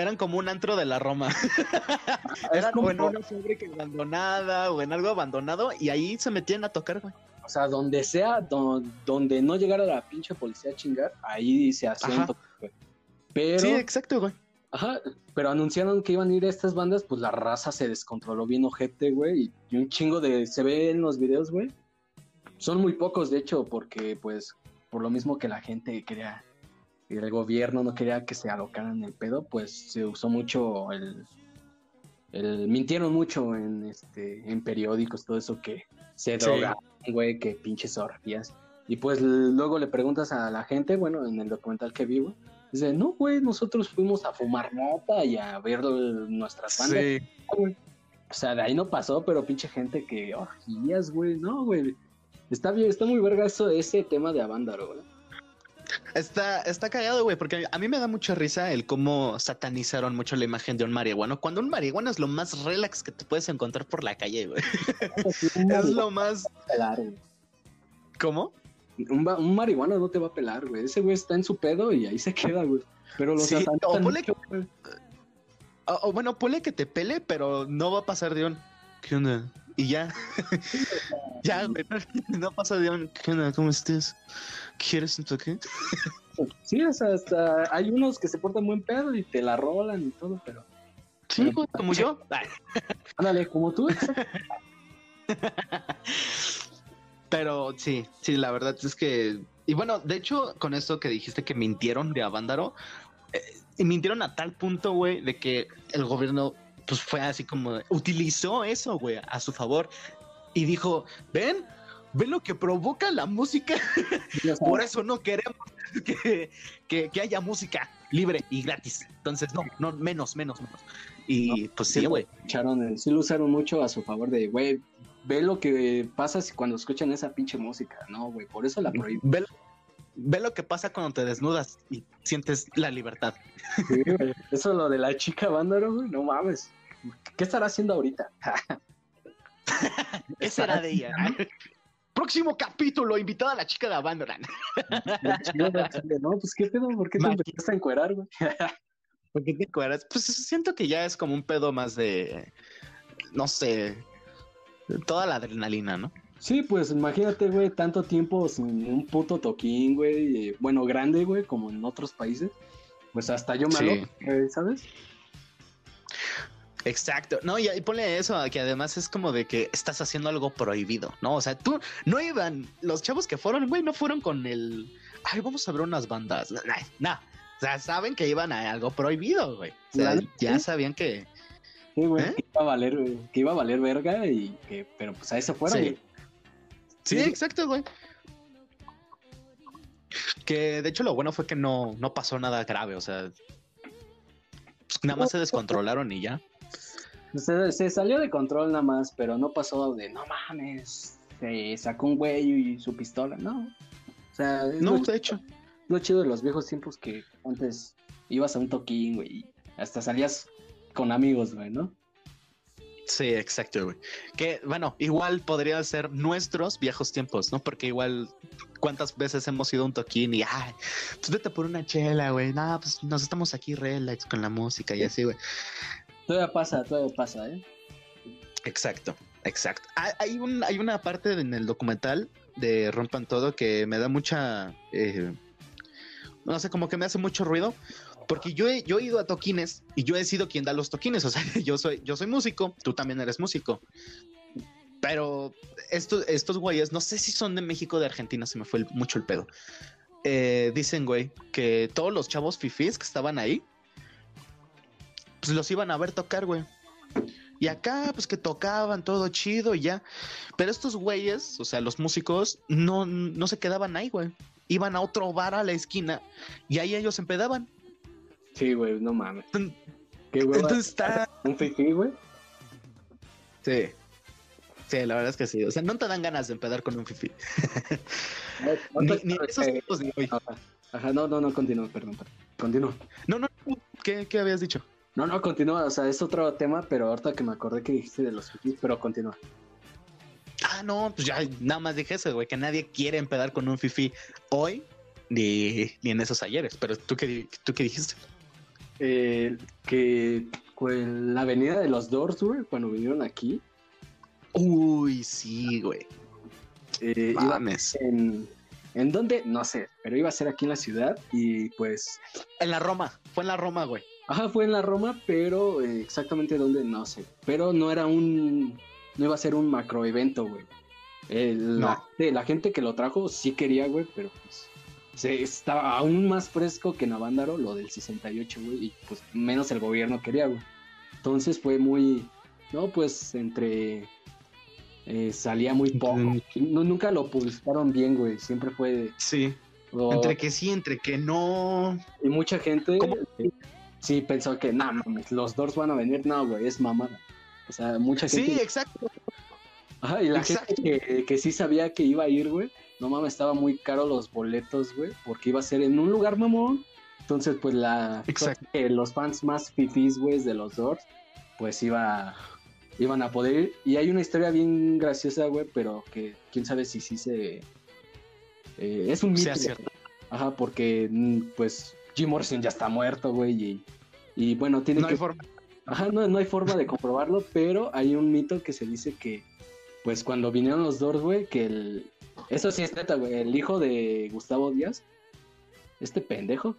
eran como un antro de la Roma. Eran
como-
o en una fábrica abandonada o en algo abandonado y ahí se metían a tocar, güey.
O sea, donde sea, do- donde no llegara la pinche policía a chingar, ahí se hacía un
Ajá.
toque, güey. Pero,
Sí, exacto, güey.
ajá, pero anunciaron que iban a ir estas bandas, pues la raza se descontroló bien ojete, güey, y- y un chingo de, se ve en los videos, güey. Son muy pocos, de hecho, porque pues, por lo mismo que la gente quería, y el gobierno no quería que se alocaran el pedo, pues se usó mucho el, el mintieron mucho en este, en periódicos, todo eso que se
Sí.
drogaban, güey, que pinches orgías. Y pues luego le preguntas a la gente, bueno, en el documental que vi, güey, dice, no, güey, nosotros fuimos a fumar nota y a ver nuestras bandas,
Sí.
güey. O sea, de ahí no pasó, pero pinche gente que orgías, güey, no, güey. Está bien, está muy verga eso, ese tema de Avándaro, güey.
Está, está cagado, güey, porque a mí me da mucha risa el cómo satanizaron mucho la imagen de un marihuano. Cuando un marihuano es lo más relax que te puedes encontrar por la calle, güey. es lo más. ¿Cómo?
Un, un marihuano no te va a pelar, güey. Ese güey está en su pedo y ahí se queda, güey. Pero los
Sí, o ponle
mucho, güey.
O, o bueno, ponle que te pele, pero no va a pasar de un. ¿Qué onda? Y ya. ya, güey. No, no pasa de un. ¿Qué onda? ¿Cómo estás? ¿Quieres un toque?
Sí, o sea, hasta hay unos que se portan buen pedo y te la rolan y todo, pero.
Sí, güey, como yo.
Ándale, como tú.
Pero sí, sí, la verdad es que. Y bueno, de hecho, con esto que dijiste que mintieron de Avándaro, eh, y mintieron a tal punto, güey, de que el gobierno, pues fue así como. Utilizó eso, güey, a su favor. Y dijo: Ven, ven lo que provoca la música. Por eso no queremos que, que, que haya música libre y gratis. Entonces, no, no, menos, menos, menos. Y pues sí, güey.
el- sí lo usaron mucho a su favor de, güey, ve lo que pasa si cuando escuchan esa pinche música. No, güey, por eso la prohíben.
Ve, ve lo que pasa cuando te desnudas y sientes la libertad.
Sí, güey. Eso lo de la chica Vándaro, güey, no mames. ¿Qué estará haciendo ahorita?
¿Qué será de ella? Próximo capítulo, invitada a la chica de Abandoran.
no, pues qué pedo, ¿por qué te empezaste a encuerar, güey?
¿Por qué te acuerdas? Pues siento que ya es como un pedo más de, no sé, toda la adrenalina, ¿no?
Sí, pues imagínate, güey, tanto tiempo sin un puto toquín, güey, eh, bueno, grande, güey, como en otros países. Pues hasta yo me
Sí.
aloco, ¿sabes?
Exacto. No, y, y ponle eso, que además es como de que estás haciendo algo prohibido, ¿no? O sea, tú no iban, los chavos que fueron, güey, no fueron con el, ay, vamos a ver unas bandas. No, no. O sea, saben que iban a algo prohibido, güey. O sea, ya sabían que...
Sí, güey,
¿Eh?
que iba a valer, güey, que iba a valer verga y que, pero pues a eso fueron,
Sí. Sí,
Sí.
exacto, güey. Que de hecho lo bueno fue que no, no pasó nada grave, o sea, pues, nada más se descontrolaron y ya.
Se, se salió de control nada más, pero no pasó de, no mames, se sacó un güey y su pistola, no. O sea, es
No, de hecho.
lo chido de los viejos tiempos que antes ibas a un toquín, güey, y hasta salías con amigos, güey, ¿no?
Sí, exacto, güey. Que bueno, igual podría ser nuestros viejos tiempos, ¿no? Porque igual, ¿cuántas veces hemos ido a un toquín y, ay, pues vete por una chela, güey? Nada, pues nos estamos aquí relax con la música y así, güey.
Todavía pasa, todavía pasa, ¿eh?
Exacto, exacto. Hay, un, hay una parte en el documental de Rompan Todo que me da mucha, eh, no sé, como que me hace mucho ruido, porque yo he, yo he ido a toquines y yo he sido quien da los toquines, o sea, yo soy, yo soy músico, tú también eres músico. Pero estos, estos güeyes, no sé si son de México o de Argentina, se me fue mucho el pedo. Eh, dicen, güey, que todos los chavos fifís que estaban ahí, pues los iban a ver tocar, güey. Y acá, pues que tocaban todo chido y ya. Pero estos güeyes, o sea, los músicos, no, no se quedaban ahí, güey. Iban a otro bar a la esquina y ahí ellos empedaban.
Sí, güey, no mames.
Entonces
Qué hueva,
está.
un fifí, güey.
Sí. Sí, la verdad es que sí. O sea, no te dan ganas de empedar con un fifi.
No,
Ni,
no,
ni en esos
eh,
tiempos de hoy.
Ajá, no, no, no, continúa, perdón, perdón. Continúa.
No, no, no. ¿Qué, qué habías dicho?
No, no, continúa, o sea, es otro tema, pero ahorita que me acordé que dijiste de los fifís, pero continúa.
Ah, no, pues ya nada más dije eso, güey, que nadie quiere empedar con un fifi hoy ni, ni en esos ayeres. Pero tú qué, tú qué dijiste.
Eh, que pues, la avenida de los Doors, güey, cuando vinieron aquí,
Uy, sí, güey.
eh, iba
Mames.
en... ¿En dónde? No sé, pero iba a ser aquí en la ciudad y pues...
En la Roma, fue en la Roma, güey.
Ajá, fue en la Roma, pero eh, exactamente dónde, no sé. Pero no era un... No iba a ser un macro evento, güey. Eh, la,
No.
la gente que lo trajo sí quería, güey, pero pues... Se, estaba aún más fresco que Navándaro, lo del 68, güey, y pues menos el gobierno quería, güey. Entonces fue muy... No, pues entre... eh, salía muy poco. No, nunca lo publicaron bien, güey. Siempre fue...
Sí. Entre que sí, entre que no.
y mucha gente
¿Cómo?
Sí pensó que, no, mames, los Doors van a venir. No, güey, es mamada. O sea, mucha gente...
Sí, exacto.
Ajá, y la
exacto.
gente que, que sí sabía que iba a ir, güey, no mames, estaba muy caro los boletos, güey, porque iba a ser en un lugar mamón. Entonces, pues la
Exacto.
que los fans más fifís, güey, de los Doors, pues iba iban a poder ir. Y hay una historia bien graciosa, güey, pero que quién sabe si sí se eh, es un mito.
Sea cierto.
Ajá, porque mm, pues Jim Morrison ya está muerto, güey, y, y bueno, tiene
No
que
hay forma.
Ajá, no, no hay forma de comprobarlo, pero hay un mito que se dice que, pues cuando vinieron los Doors, güey, que el... Eso sí es neta, güey, el hijo de Gustavo Díaz, este pendejo,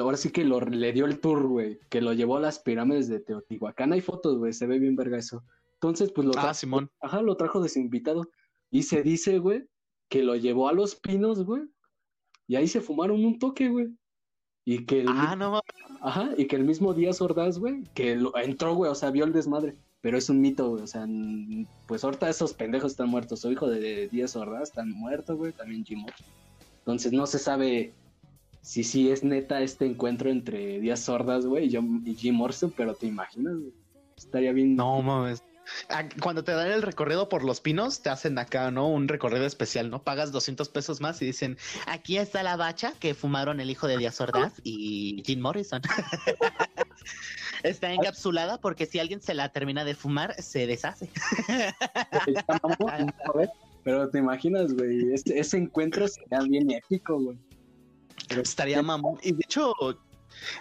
ahora sí que lo, le dio el tour, güey, que lo llevó a las pirámides de Teotihuacán. Hay fotos, güey, se ve bien verga eso. Entonces, pues lo,
Ah,
tra-
Simón.
ajá, lo trajo de su invitado. Y se dice, güey, que lo llevó a los pinos, güey, y ahí se fumaron un toque, güey. Y que el,
Ah, no.
Ajá, y que el mismo Díaz Ordaz, güey, que lo- entró, güey, o sea, vio el desmadre. Pero es un mito, güey, o sea, pues ahorita esos pendejos están muertos. Su hijo de Díaz Ordaz está muerto, güey, también Jim Morrison. Entonces no se sabe si sí es neta este encuentro entre Díaz Ordaz, güey, y, Jim- y Jim Morrison, pero te imaginas, güey. Estaría bien.
No mames. Cuando te dan el recorrido por los pinos, te hacen acá, ¿no? Un recorrido especial, ¿no? Pagas 200 pesos más y dicen, aquí está la bacha que fumaron el hijo de Díaz Ordaz y Jim Morrison. está encapsulada porque si alguien se la termina de fumar, se deshace.
Pero te imaginas, güey, ese, ese encuentro sería bien épico, güey.
Estaría mamón. Y de hecho,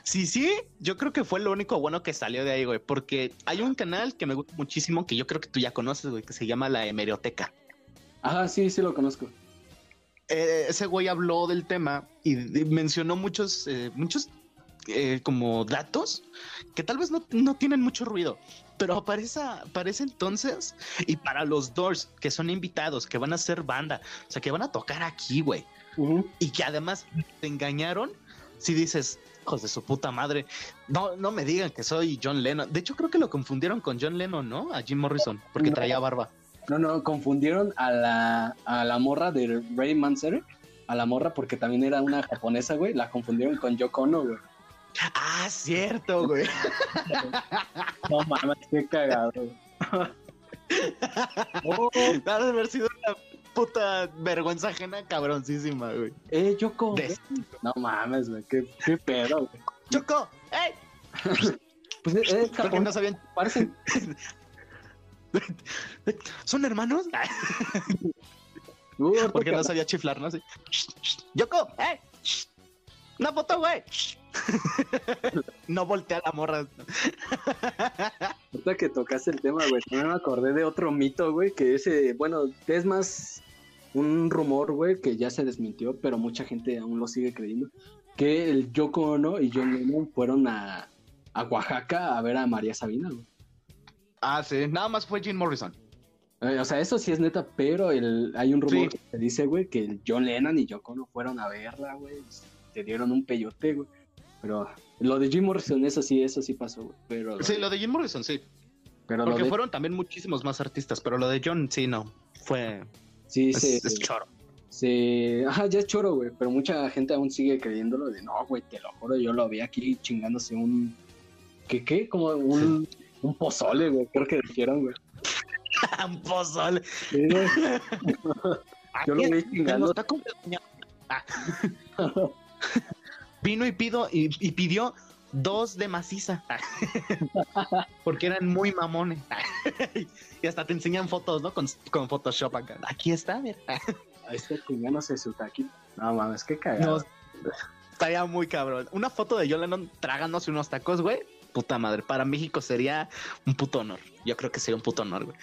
sí, sí, yo creo que fue lo único bueno que salió de ahí, güey. Porque hay un canal que me gusta muchísimo, que yo creo que tú ya conoces, güey, que se llama La Hemeroteca.
Ajá, sí, sí lo conozco.
Eh, ese güey habló del tema y, y mencionó muchos, eh, muchos eh, como datos que tal vez no, no tienen mucho ruido. Pero para, esa, para ese entonces y para los Doors, que son invitados, que van a ser banda, o sea, que van a tocar aquí, güey,
Ujú.
y que además te engañaron, si dices, hijos de su puta madre, no, no me digan que soy John Lennon. De hecho, creo que lo confundieron con John Lennon, ¿no? A Jim Morrison, porque
No.
traía barba.
No, no, confundieron a la, a la morra de Ray Manzarek, a la morra porque también era una japonesa, güey, la confundieron con Yoko Ono, güey.
Ah, cierto, güey.
No mames, qué cagado. güey. Oh,
de haber sido una puta vergüenza ajena cabroncísima, güey.
eh, Yoko.
De-
No mames, güey, qué, qué pedo, güey.
¡Choco! ¡Ey!
Pues es, es
Porque no sabían.
parecen,
¿Son hermanos?
Uh,
Porque
que-
no sabía chiflar, ¿no? Así. ¡Yoko! ¡Ey! ¡Una foto, güey! No voltea la morra.
Ahorita que tocaste el tema, güey, también me acordé de otro mito, güey, que ese, bueno, es más un rumor, güey, que ya se desmintió, pero mucha gente aún lo sigue creyendo, que el Yoko Ono y John Lennon fueron a, a Oaxaca a ver a María Sabina, güey.
Ah, sí. Nada más fue Jim Morrison.
Eh, o sea, eso sí es neta, pero el, hay un rumor
Sí.
que dice, güey, que el John Lennon y Yoko Ono fueron a verla, güey, te dieron un peyote, güey. Pero lo de Jim Morrison, eso sí, eso sí pasó, güey. Pero,
Sí, lo de Jim Morrison, sí.
pero lo
Porque
de-
fueron también muchísimos más artistas, pero lo de John, sí, no. Fue.
Sí, se-
es choro.
Se... Ajá, ya es choro, güey, pero mucha gente aún sigue creyéndolo de, no, güey, te lo juro, yo lo vi aquí chingándose un... ¿Qué, qué? Como un, un pozole, güey, creo que dijeron, güey.
Un pozole.
Sí, güey. Yo lo vi chingando.
doña- Ah. Vino y, pido, y, y pidió dos de maciza. Porque eran muy mamones. y hasta te enseñan fotos, ¿no? Con, con Photoshop acá. Aquí está, mira.
Ahí está chingándose su taquito. No mames, qué cagado.
No, estaría muy cabrón. Una foto de John Lennon tragándose unos tacos, güey. Puta madre. Para México sería un puto honor. Yo creo que sería un puto honor, güey.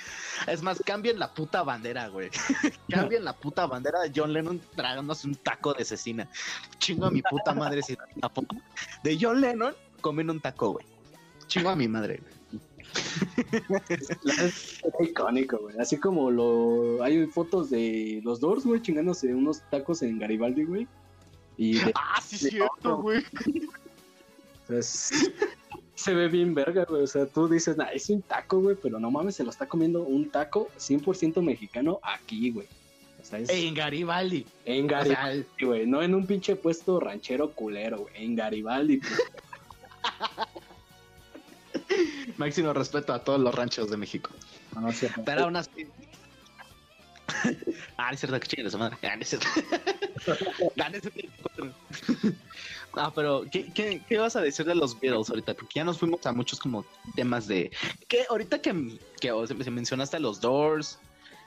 Es más, cambien la puta bandera, güey. cambien la puta bandera de John Lennon tragándose un taco de cecina. Chingo a mi puta madre si la foto de John Lennon comiendo un taco, güey. Chingo a mi madre, güey.
Es icónico, güey. Así como lo... hay fotos de los Doors, güey, chingándose unos tacos en Garibaldi, güey. Y de...
Ah, sí,
de-
cierto, güey.
o sea, es- se ve bien verga, güey. O sea, tú dices, nah, es un taco, güey, pero no mames, se lo está comiendo un taco 100% mexicano aquí, güey. O sea, es
En Garibaldi.
en
O
Garibaldi,
sea,
güey. No en un pinche puesto ranchero culero, güey. En Garibaldi, pues.
máximo respeto a todos los ranchos de México.
No, no sé.
Pero aún así. ah, es cierto, que chingue su madre. Ah, no es cierto. Ah, pero ¿qué, qué, vas a decir de los Beatles ahorita? Porque ya nos fuimos a muchos como temas de... que ahorita que, que o sea, mencionaste a los Doors,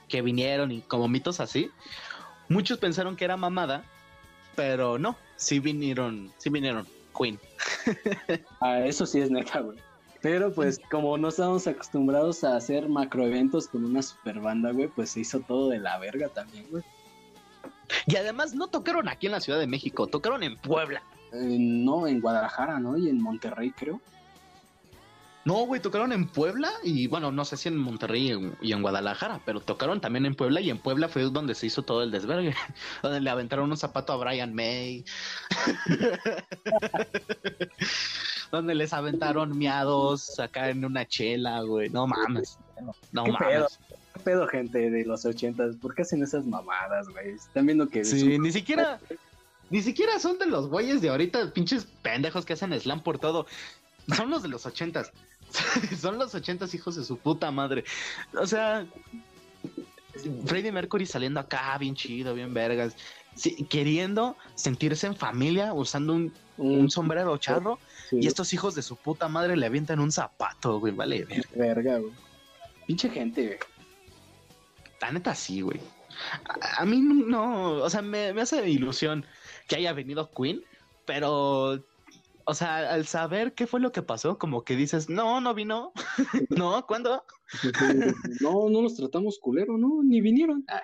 que vinieron y como mitos así, muchos pensaron que era mamada, pero no, sí vinieron, sí vinieron Queen.
Ah, eso sí es neta, güey. Pero pues como no estábamos acostumbrados a hacer macroeventos con una super banda, güey, pues se hizo todo de la verga también, güey.
Y además no tocaron aquí en la Ciudad de México, tocaron en Puebla.
Eh, no, en Guadalajara, ¿no? Y en Monterrey, creo.
No, güey, tocaron en Puebla y bueno, no sé si en Monterrey y en Guadalajara, pero tocaron también en Puebla y en Puebla fue donde se hizo todo el desvergue, donde le aventaron un zapato a Brian May, donde les aventaron miados acá en una chela, güey, no mames, no
¿Qué
mames.
pedo? ¿Qué pedo, gente de los ochentas? ¿Por qué hacen esas mamadas, güey? Están viendo que...
Sí, ni siquiera, ni siquiera son de los güeyes de ahorita, pinches pendejos que hacen slam por todo. Son los de los ochentas. son los ochentas hijos de su puta madre. O sea, Freddie Mercury saliendo acá bien chido, bien vergas. sí, queriendo sentirse en familia usando un, un sombrero charro
sí,
y estos hijos de su puta madre le avientan un zapato, güey, vale, ver.
Verga, güey. Pinche gente, güey.
La neta sí, güey. A, a mí no, o sea, me, me hace ilusión que haya venido Queen, pero, o sea, al saber qué fue lo que pasó, como que dices, no, no vino, no, ¿cuándo?
No, no los tratamos culero, ¿no? Ni vinieron. Ah,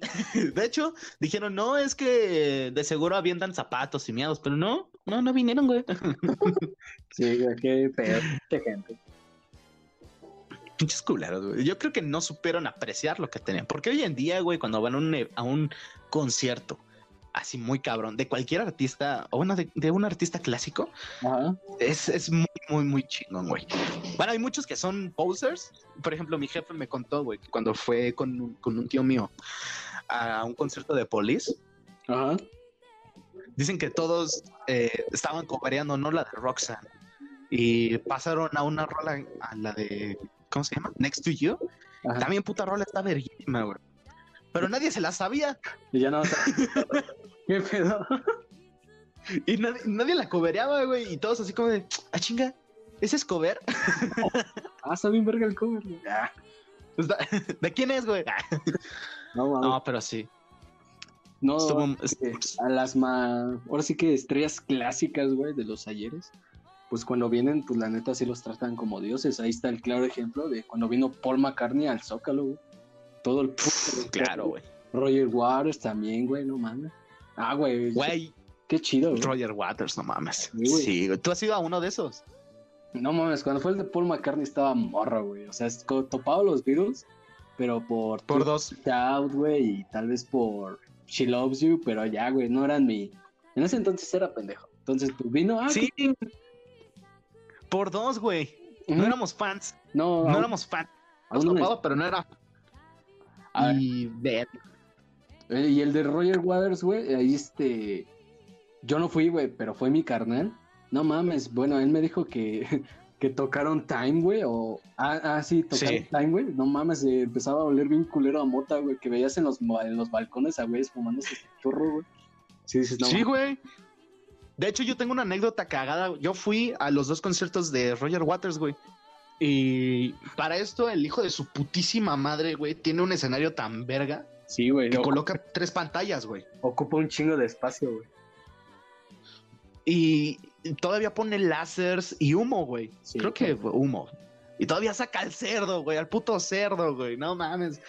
De hecho, dijeron, no, es que de seguro avientan zapatos y miados, pero no, no, no vinieron, güey.
sí, qué pedo. Qué gente.
Pinches culeros, güey. Yo creo que no supieron apreciar lo que tenían. Porque hoy en día, güey, cuando van a un, e- a un concierto así muy cabrón de cualquier artista, o bueno, de, de un artista clásico, es, es muy, muy, muy chingón, güey. Bueno, hay muchos que son posers. Por ejemplo, mi jefe me contó, güey, que cuando fue con, un- con un tío mío a un concierto de Police,
Ajá.
dicen que todos eh, estaban copareando, ¿no? La de Roxanne. Y pasaron a una rola, a la de, ¿cómo se llama? Next to You.
Ajá.
También puta rola está verguísima, güey. Pero nadie se la sabía
Y ya no. ¿Qué pedo?
y nadie, nadie la cobereaba, güey. Y todos así como de, ah, chinga, ¿ese es cover?
Ah, está bien verga el cover, güey. Ah,
Está- ¿De quién es, güey?
no, mames.
No, pero sí.
No,
Estuvo-
eh, a las ma... Ahora sí que estrellas clásicas, güey, de los ayeres. Pues cuando vienen, pues la neta sí los tratan como dioses. Ahí está el claro ejemplo de cuando vino Paul McCartney al Zócalo, güey. Todo el
Claro, güey.
Roger Waters también, güey, no mames. Ah, güey.
Güey,
Qué chido, güey.
Roger Waters, no mames.
Sí, güey.
Sí. ¿Tú has ido a uno de esos?
No mames, cuando fue el de Paul McCartney estaba morro, güey. O sea, topado los Beatles, pero por
Por dos.
Out, güey, y tal vez por She Loves You, pero ya, güey, no eran mi. En ese entonces era pendejo. Entonces, pues vino. Ah,
Sí. Por dos, güey. No éramos fans.
No,
No
aún-
éramos fans. Nos
no me-
topaba, pero no era.
A
Y ver.
eh, y el de Roger Waters, güey, ahí este. Yo no fui, güey, pero fue mi carnal. No mames, bueno, él me dijo que, que tocaron Time, güey, o. Ah, ah, sí, tocaron
Sí.
Time, güey. No mames, eh, empezaba a oler bien culero a mota, güey, que veías en los, en los balcones a güeyes fumándose su churro, güey. Sí, dices, no
sí, güey. De hecho, yo tengo una anécdota cagada. Yo fui a los dos conciertos de Roger Waters, güey. Y para esto, el hijo de su putísima madre, güey, tiene un escenario tan verga
Sí, güey.
que coloca tres pantallas, güey.
Ocupa un chingo de espacio, güey.
Y todavía pone láseres y humo, güey.
Sí,
Creo que humo. Y todavía saca al cerdo, güey, al puto cerdo, güey. No mames.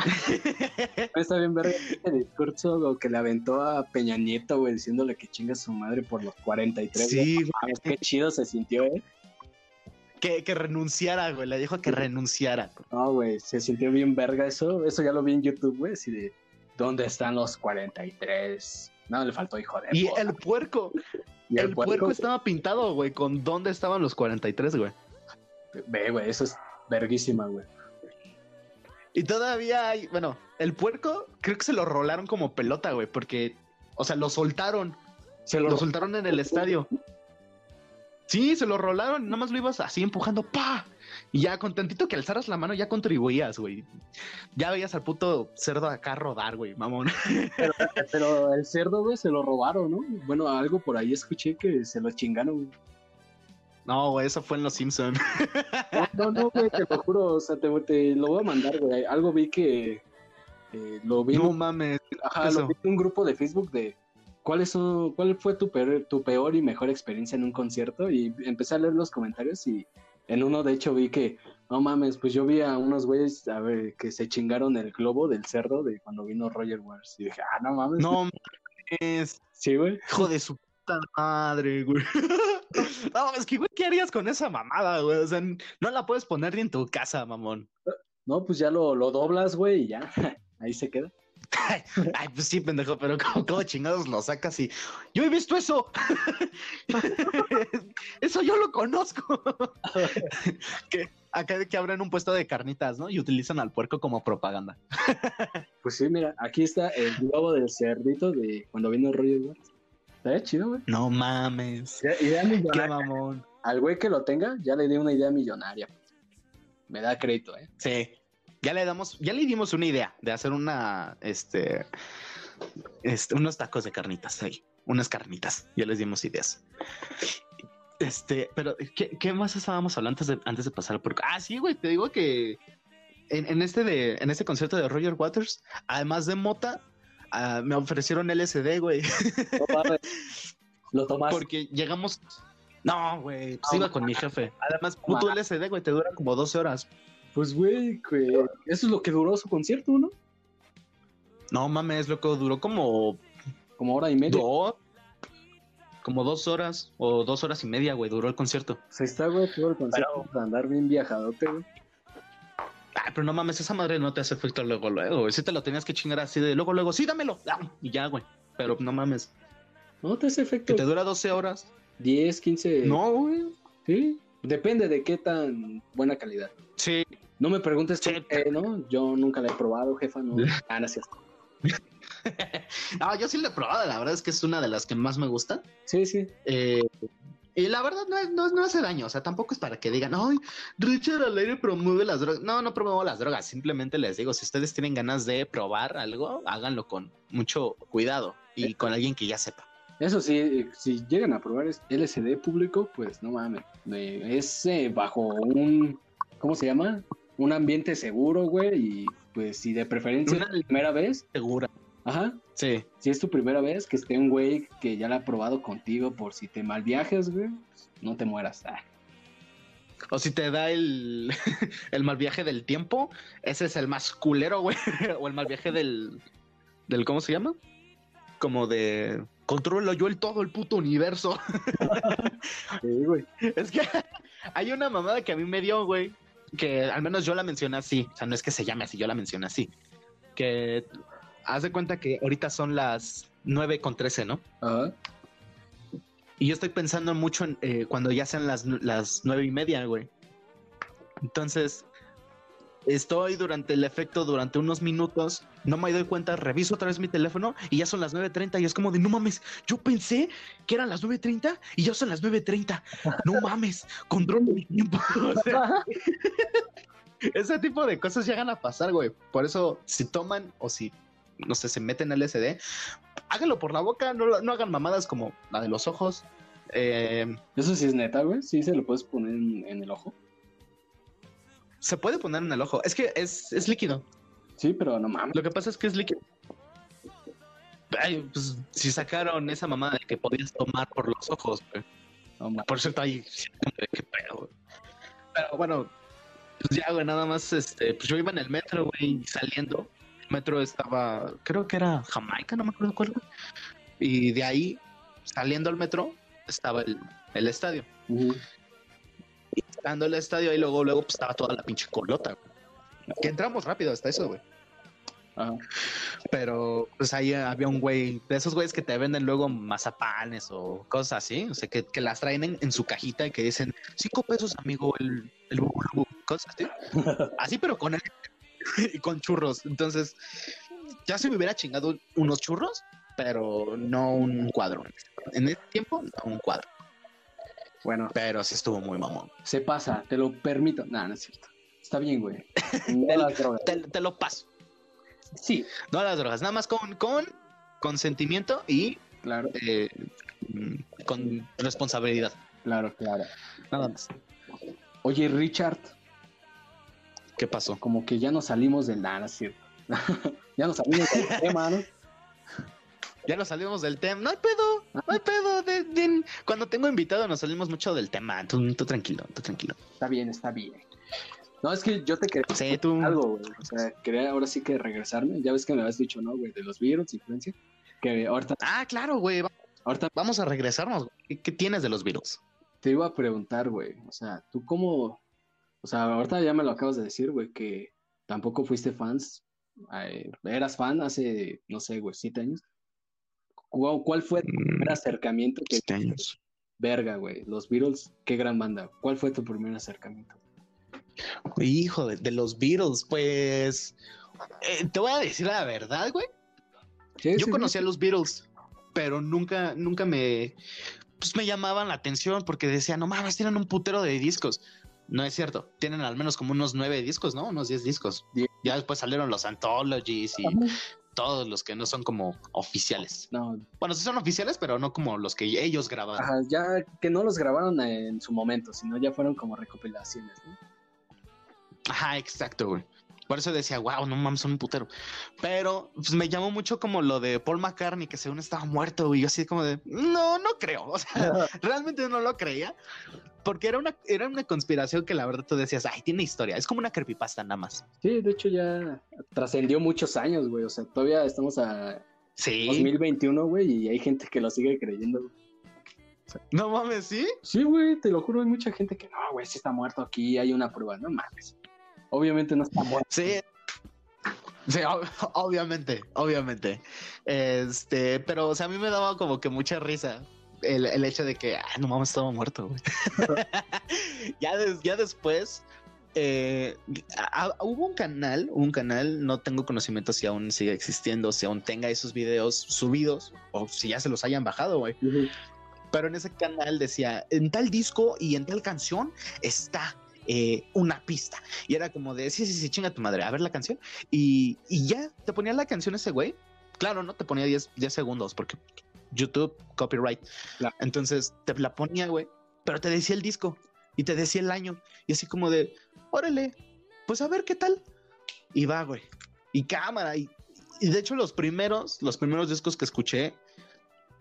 Está bien verga el discurso güey, que le aventó a Peña Nieto, güey, diciéndole que chinga su madre por los 43. güey.
Sí, güey.
Mames, qué chido se sintió, eh.
Que, que renunciara, güey. Le dijo que renunciara.
No, güey, se sintió bien verga eso. Eso ya lo vi en YouTube, güey, así de, ¿dónde están los 43? No, le faltó hijo de
Y el puerco,
Y
el, puerco, estaba pintado, güey, con dónde estaban los 43, güey.
Ve, güey, eso es verguísima, güey.
Y todavía hay, bueno, el puerco creo que se lo rolaron como pelota, güey, porque, o sea, lo soltaron,
Se
lo
lo...
soltaron en el estadio. Sí, se lo rolaron, nada más lo ibas así empujando, pa. Y ya con tantito que alzaras la mano ya contribuías, güey. Ya veías al puto cerdo acá rodar, güey, mamón.
Pero, pero el cerdo, güey, se lo robaron, ¿no? Bueno, algo por ahí escuché que se lo chingaron. güey.
No, güey, eso fue en Los Simpson.
No, no, güey, te lo juro, o sea, te, te lo voy a mandar, güey. Algo vi que eh, lo vi,
No
un-
mames.
ajá,
eso.
lo vi en un grupo de Facebook de cuáles son, cuál fue tu peor, tu peor y mejor experiencia en un concierto y empecé a leer los comentarios y en uno de hecho vi que no mames, pues yo vi a unos güeyes a ver que se chingaron el globo del cerdo de cuando vino Roger Waters y dije, ah, no mames.
No mames.
Sí, güey.
Hijo de su puta madre, güey. No, es que, güey, ¿qué harías con esa mamada, güey? O sea, no la puedes poner ni en tu casa, mamón.
No, pues ya lo, lo doblas, güey, y ya. Ahí se queda.
Ay, pues sí, pendejo, pero ¿cómo, cómo chingados lo sacas y yo he visto eso? eso yo lo conozco. que acá que abren un puesto de carnitas, ¿no? Y utilizan al puerco como propaganda.
Pues sí, mira, aquí está el globo del cerdito de cuando vino Roger Waters. Está chido, güey.
No mames.
Ya- Idea
Qué
millonaria.
mamón.
Al güey que lo tenga, ya le di una idea millonaria. Me da crédito, ¿eh?
Sí. Ya le damos, ya le dimos una idea de hacer una, este, este, unos tacos de carnitas ahí, unas carnitas. Ya les dimos ideas. Este, pero ¿qué, qué más estábamos hablando antes de, antes de pasar por? Ah, sí, güey, te digo que en, en este de, en este concierto de Roger Waters, además de mota, ah, me ofrecieron LSD, güey,
No. Lo tomas.
porque llegamos. No, güey, pues
No,
iba con mi jefe. Además, puto LSD, güey, te dura como 12 horas.
Pues, güey, que eso es lo que duró su concierto, ¿no?
No mames, loco, duró como
Como hora y media.
dos, como dos horas o dos horas y media, güey, duró el concierto.
Se está, güey, todo el concierto para andar bien viajadote, güey.
Ay, pero no mames, esa madre no te hace efecto luego, luego, güey. Si te lo tenías que chingar así de luego, luego, sí, dámelo. Ah, Y ya, güey. Pero no mames,
No te hace efecto.
que te dura 12 horas.
10, 15.
No, güey.
Sí. Depende de qué tan buena calidad.
Sí.
No me preguntes
Sí.
¿no? Yo nunca la he probado, jefa, no. Ah, cierto.
no, yo sí la he probado, la verdad es que es una de las que más me gusta.
Sí, sí.
Eh, y la verdad no, es- no, no hace daño, o sea, tampoco es para que digan, ay, Richard al aire promueve las drogas. No, no promuevo las drogas, simplemente les digo, si ustedes tienen ganas de probar algo, háganlo con mucho cuidado y con alguien que ya sepa.
Eso sí, eh, si llegan a probar LSD público, pues no mames. Eh, Es eh, bajo un, ¿cómo se llama? Un ambiente seguro, güey, y pues si de preferencia
Una-
primera vez,
Segura.
Ajá,
Sí.
si es tu primera vez, que esté un güey que ya la ha probado contigo por si te mal viajes, güey, pues, no te mueras. Ah,
O si te da el, el mal viaje del tiempo, ese es el más culero, güey. O el mal viaje del, del, ¿cómo se llama? Como de, controlo yo el todo el puto universo.
sí, güey.
Es que hay una mamada que a mí me dio, güey, que al menos yo la mencioné así. O sea, no es que se llame así, yo la mencioné así. Que haz de cuenta que ahorita son las 9 con 13, ¿no?
Ajá.
Y yo estoy pensando mucho en eh, cuando ya sean las, las nueve y media, güey. Entonces, estoy durante el efecto, durante unos minutos, no me doy cuenta, reviso otra vez mi teléfono y ya son las 9.30 y es como de, no mames, yo pensé que eran las 9.30 y ya son las 9.30. No mames, controlo mi tiempo. O sea, ese tipo de cosas llegan a pasar, güey. Por eso, si toman o si, no sé, se meten al SD, háganlo por la boca, no, no hagan mamadas como la de los ojos. Eh,
Eso sí es neta, güey. Sí se lo puedes poner en, en el ojo.
se puede poner en el ojo. Es que es, es líquido.
Sí, pero no mames.
Lo que pasa es que es líquido. Ay, pues si sacaron esa mamada de que podías tomar por los ojos, güey.
No mames.
Por cierto, ahí qué pedo, güey. Pero bueno, pues ya, güey, nada más, este, pues yo iba en el metro, güey, saliendo. Metro estaba, creo que era Jamaica, no me acuerdo cuál. Y de ahí, saliendo al metro, estaba el, el estadio. Y estando el estadio, ahí luego, luego, pues estaba toda la pinche colota, güey. Que entramos rápido hasta eso, güey.
Ajá.
Pero pues ahí había un güey, de esos güeyes que te venden luego mazapanes o cosas así, o sea, que, que las traen en, en su cajita y que dicen, cinco pesos, amigo, el, el bubu, lubu", cosas así. Así, pero con el, con churros. Entonces, ya se me hubiera chingado unos churros, pero no un cuadro. En ese tiempo, no un cuadro.
Bueno,
Pero sí estuvo muy mamón.
se pasa, te lo permito. No, no es cierto. Está bien, güey. No las drogas.
Te, te lo paso.
Sí,
No a las drogas, nada más con, con consentimiento y
claro,
eh, mm, con responsabilidad.
claro, claro.
Nada más.
Oye, Richard,
¿Qué pasó?
como que ya nos salimos del nada, no es cierto. ya nos salimos del tema, ¿no?
Ya nos salimos del tema. No hay pedo, no hay pedo. de- de- cuando tengo invitado nos salimos mucho del tema. Tú, tú tranquilo, tú tranquilo.
Está bien, está bien. No, es que yo te quería
Sí, tú.
algo, güey. O sea, quería ahora sí que regresarme. Ya ves que me habías dicho, ¿no, güey? De los virus, influencia. Que ahorita,
Ah, claro, güey.
ahorita
Vamos a regresarnos. güey. ¿Qué, qué tienes de los virus?
te iba a preguntar, güey. O sea, tú cómo. O sea, ahorita ya me lo acabas de decir, güey, que tampoco fuiste fans. eh, eras fan hace, no sé, güey, siete años. ¿Cuál, fue tu primer
Mm,
acercamiento que
siete años.
verga, güey? Los Beatles, qué gran banda. ¿Cuál fue tu primer acercamiento?
Hijo de, de los Beatles, pues. eh, te voy a decir la verdad, güey.
Sí,
Yo
sí,
conocí a los Beatles, pero nunca, nunca me, pues me llamaban la atención porque decía, no mames, tienen un putero de discos. No es cierto, tienen al menos como unos nueve discos, ¿no? Unos diez discos.
Diez.
Ya después salieron los anthologies y todos los que no son como oficiales.
No,
Bueno, sí son oficiales, pero no como los que ellos grabaron.
ajá, ya que no los grabaron en su momento, sino ya fueron como recopilaciones, ¿no?
Ajá, exacto, güey. Por eso decía, wow, no mames, son un putero. Pero pues, me llamó mucho como lo de Paul McCartney, que según estaba muerto, güey. Yo así como de, no, no creo. O sea, realmente no lo creía. Porque era una, era una conspiración que la verdad tú decías, ay, tiene historia. Es como una creepypasta nada más.
Sí, de hecho ya trascendió muchos años, güey. O sea, todavía estamos a
Sí.
2021, güey, y hay gente que lo sigue creyendo.
No mames, ¿sí?
Sí, güey, te lo juro, hay mucha gente que no, güey, sí está muerto aquí, hay una prueba, no mames. Obviamente no está muerto.
Sí. Sí, ob- obviamente, obviamente. Este, pero, o sea, a mí me daba como que mucha risa el, el hecho de que, ah, no mames, estaba muerto, güey. ya, des- ya después, eh, hubo un canal, un canal, no tengo conocimiento si aún sigue existiendo, si aún tenga esos videos subidos o si ya se los hayan bajado, güey. Pero en ese canal decía, en tal disco y en tal canción está eh, una pista. Y era como de, sí, sí, sí, chinga tu madre, a ver la canción. Y, y ya, te ponía la canción ese güey. Claro, ¿no? Te ponía 10, 10 segundos porque YouTube, copyright.
Claro.
Entonces te la ponía, güey. Pero te decía el disco y te decía el año. Y así como de, órale, pues a ver qué tal. Y va, güey. Y cámara. Y, y de hecho los primeros, los primeros discos que escuché,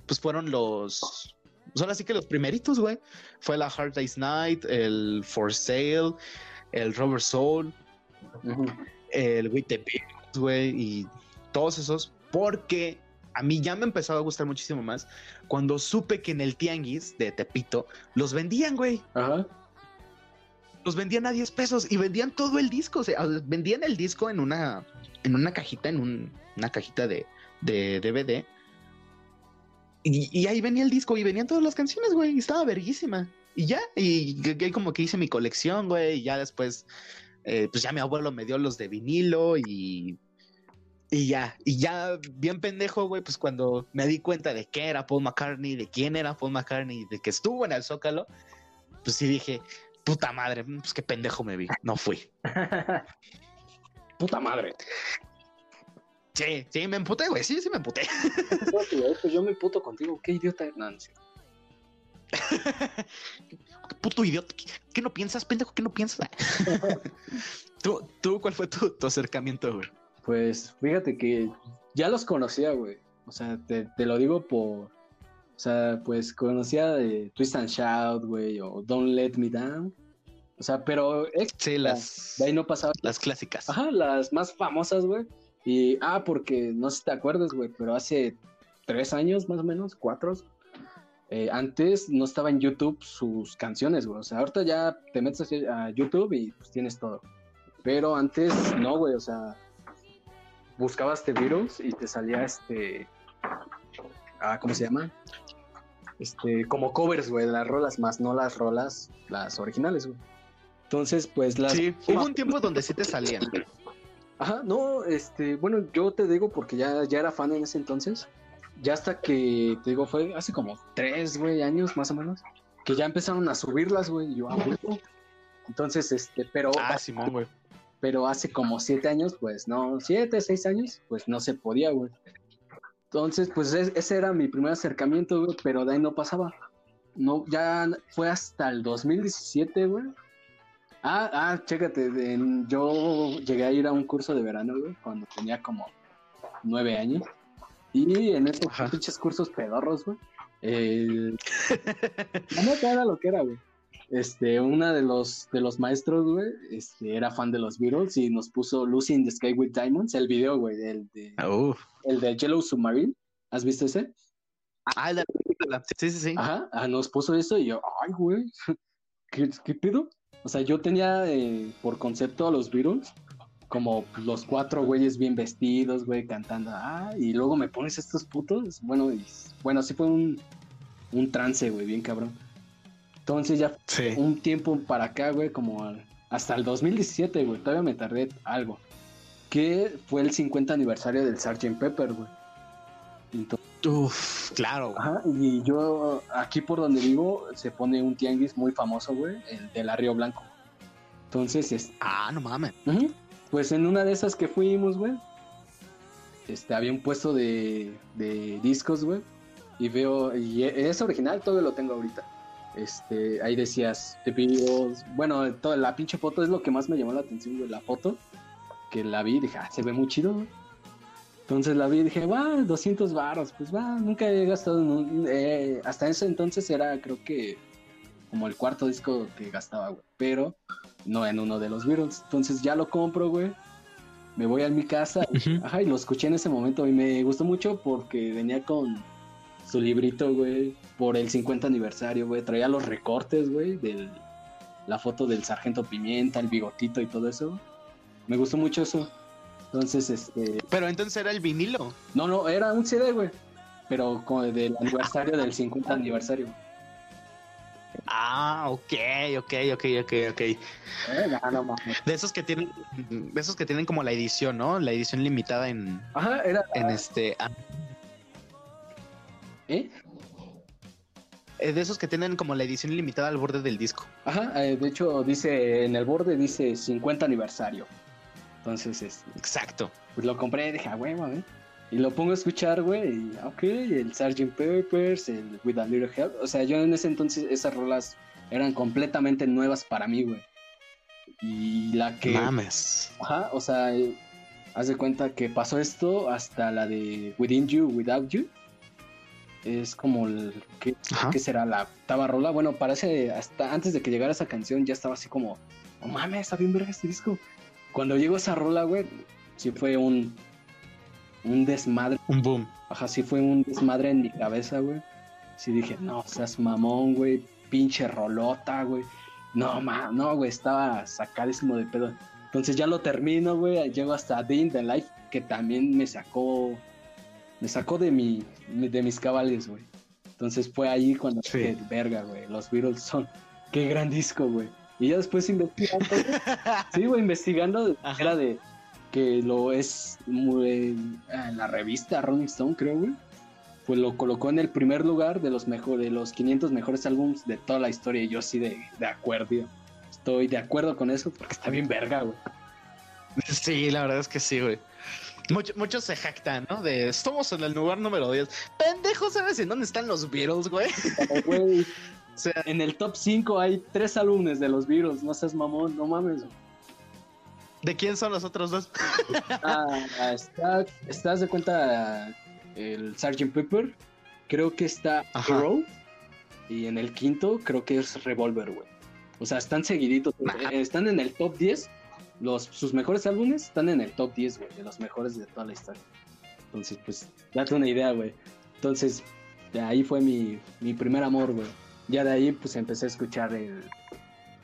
pues fueron los... Son así que los primeritos, güey. Fue la Hard Day's Night, el For Sale, el Rubber Soul, el With the Beatles, güey, y todos esos, porque a mí ya me empezó a gustar muchísimo más cuando supe que en el Tianguis de Tepito los vendían, güey.
Ajá.
Los vendían a 10 pesos y vendían todo el disco. O sea, vendían el disco en una, en una cajita, en un- una cajita de, de DVD. Y, ahí venía el disco y venían todas las canciones, güey. Y estaba verguísima. Y ya, y, y- y como que hice mi colección, güey. Y ya después, eh, pues ya mi abuelo me dio los de vinilo y. Y ya, y ya bien pendejo, güey, pues cuando me di cuenta de qué era Paul McCartney, de quién era Paul McCartney, de que estuvo en el Zócalo, pues sí dije, puta madre, pues qué pendejo me vi, no fui.
Puta madre.
Sí, sí, me emputé, güey, sí, sí me emputé.
Pues yo me puto contigo, qué idiota. No, no es cierto.
Qué puto idiota, ¿qué, qué no piensas, pendejo? ¿Qué no piensas? ¿Tú, tú cuál fue tu, tu acercamiento, güey?
Pues fíjate que ya los conocía, güey. O sea, te, te lo digo por. O sea, pues conocía de Twist and Shout, güey, o Don't Let Me Down. O sea, pero
Sí, las,
de ahí no pasaba.
las clásicas.
Ajá, las más famosas, güey. Y, ah, porque no sé si te acuerdas, güey, pero hace tres años más o menos, cuatro. eh, antes no estaba en YouTube sus canciones, güey. O sea, ahorita ya te metes a YouTube y pues tienes todo. Pero antes no, güey. O sea, buscabas The Beatles y te salía este. Ah, ¿cómo se llama? Este, como covers, güey, de las rolas, más no las rolas, las originales, güey. Entonces, pues las.
Sí, hubo un tiempo donde sí te salían.
Ajá, no, este, bueno, yo te digo porque ya, ya era fan en ese entonces. Ya hasta que, te digo, fue hace como tres, güey, años más o menos, que ya empezaron a subirlas, güey. Y yo, ah, güey. Entonces, este, pero,
Ah, Simón, güey.
pero hace como siete años, pues no, siete, seis años, pues no se podía, güey. Entonces, pues es- ese era mi primer acercamiento, güey, pero de ahí no pasaba. No, ya fue hasta el 2017, güey. Ah, ah, chécate, de- yo llegué a ir a un curso de verano, güey, cuando tenía como nueve años. Y en esos
Ajá.
pinches cursos pedorros, güey. El... La neta era lo que era, güey. Este, una de los, de los maestros, güey, este, era fan de los Beatles y nos puso Lucy in the Sky with Diamonds, el video, güey, el de, el de Yellow Submarine. ¿Has visto ese?
Ah, la película. Sí, sí, sí.
Ajá, ah, nos puso eso y yo, ay, güey, ¿qué, qué pedo? O sea, yo tenía eh, por concepto a los Beatles como los cuatro güeyes bien vestidos, güey, cantando, ah, y luego me pones estos putos. Bueno, y, bueno, sí fue un, un trance, güey, bien cabrón. Entonces ya
Sí.
un tiempo para acá, güey, como al- hasta el 2017, güey, todavía me tardé algo. Que fue el 50 aniversario del Sgt. Pepper, güey.
Uf, claro.
Ajá, y yo aquí por donde vivo se pone un tianguis muy famoso, güey, el de la Río Blanco. Entonces, es,
Ah, no mames.
pues en una de esas que fuimos, güey, este, había un puesto de, de discos, güey, y veo, y e- es original, todo lo tengo ahorita. Este, ahí decías, The Beatles, bueno, toda la pinche foto es lo que más me llamó la atención, güey, la foto, que la vi dije, ah, se ve muy chido, güey. Entonces la vi y dije, va, 200 baros, pues va, nunca he gastado, en un- eh, hasta ese entonces era creo que como el cuarto disco que gastaba, güey, pero no en uno de los Beatles. Entonces ya lo compro, güey, me voy a mi casa, ajá, y lo escuché en ese momento y me gustó mucho porque venía con su librito, güey, por el 50 aniversario, güey, traía los recortes, güey, de la foto del sargento Pimienta, el bigotito y todo eso. Me gustó mucho eso. Entonces, este,
Pero entonces era el vinilo.
no, no, era un CD, güey. Pero como del aniversario del 50 aniversario.
Ah, ok, ok, ok, ok, ok.
Eh, no, no mames.
De esos que tienen, de esos que tienen como la edición, ¿no? La edición limitada en,
Ajá, era.
en este, ah,
¿Eh?
eh, de esos que tienen como la edición limitada al borde del disco.
Ajá, eh, de hecho, dice en el borde dice 50 aniversario. Entonces, este,
Exacto.
pues lo compré, dije, ah, güey, güey. Y lo pongo a escuchar, güey, y ok, el Sgt. Peppers, el With a Little Help. O sea, yo en ese entonces esas rolas eran completamente nuevas para mí, güey. Y la que.
Mames.
Ajá, o sea, eh, haz de cuenta que pasó esto hasta la de Within You, Without You. Es como el. ¿Qué, qué será? La octava rola. Bueno, parece hasta antes de que llegara esa canción ya estaba así como. No mames, está bien verga este disco. Cuando llegó esa rola, güey, sí fue un. Un desmadre.
Un boom.
Ajá, sí fue un desmadre en mi cabeza, güey. Sí dije, no, seas mamón, güey. Pinche rolota, güey. No, ma, no, güey, estaba sacadísimo de pedo. Entonces ya lo termino, güey. Llego hasta The in the Life, que también me sacó. Me sacó de mi. de mis cabales, güey. Entonces fue ahí cuando
Sí.
dije, verga, güey. Los Beatles son. Qué gran disco, güey. Y ya después investigando. sí, güey, investigando.
Ajá.
Era de. Que lo es muy, en la revista Rolling Stone, creo, güey. Pues lo colocó en el primer lugar de los mejores, de los 500 mejores álbumes de toda la historia. Y yo sí de, de acuerdo. Estoy de acuerdo con eso porque está bien verga, güey.
Sí, la verdad es que sí, güey. Mucho- muchos se jactan, ¿no? De estamos en el lugar número 10. Pendejo, ¿sabes en dónde están los Beatles, güey?
Pero, güey,
sea,
en el top 5 hay tres álbumes de los Beatles. No seas mamón, no mames.
¿de quién son los otros dos?
Ah, está, ¿Estás de cuenta el Sgt. Pepper? Creo que está. Hero. Y en el quinto creo que es Revolver, güey. O sea, están seguiditos. Eh, Están en el top 10. Los, sus mejores álbumes están en el top 10, güey. De los mejores de toda la historia. Entonces, pues, date una idea, güey. Entonces, de ahí fue mi, mi primer amor, güey. Ya de ahí, pues, empecé a escuchar el,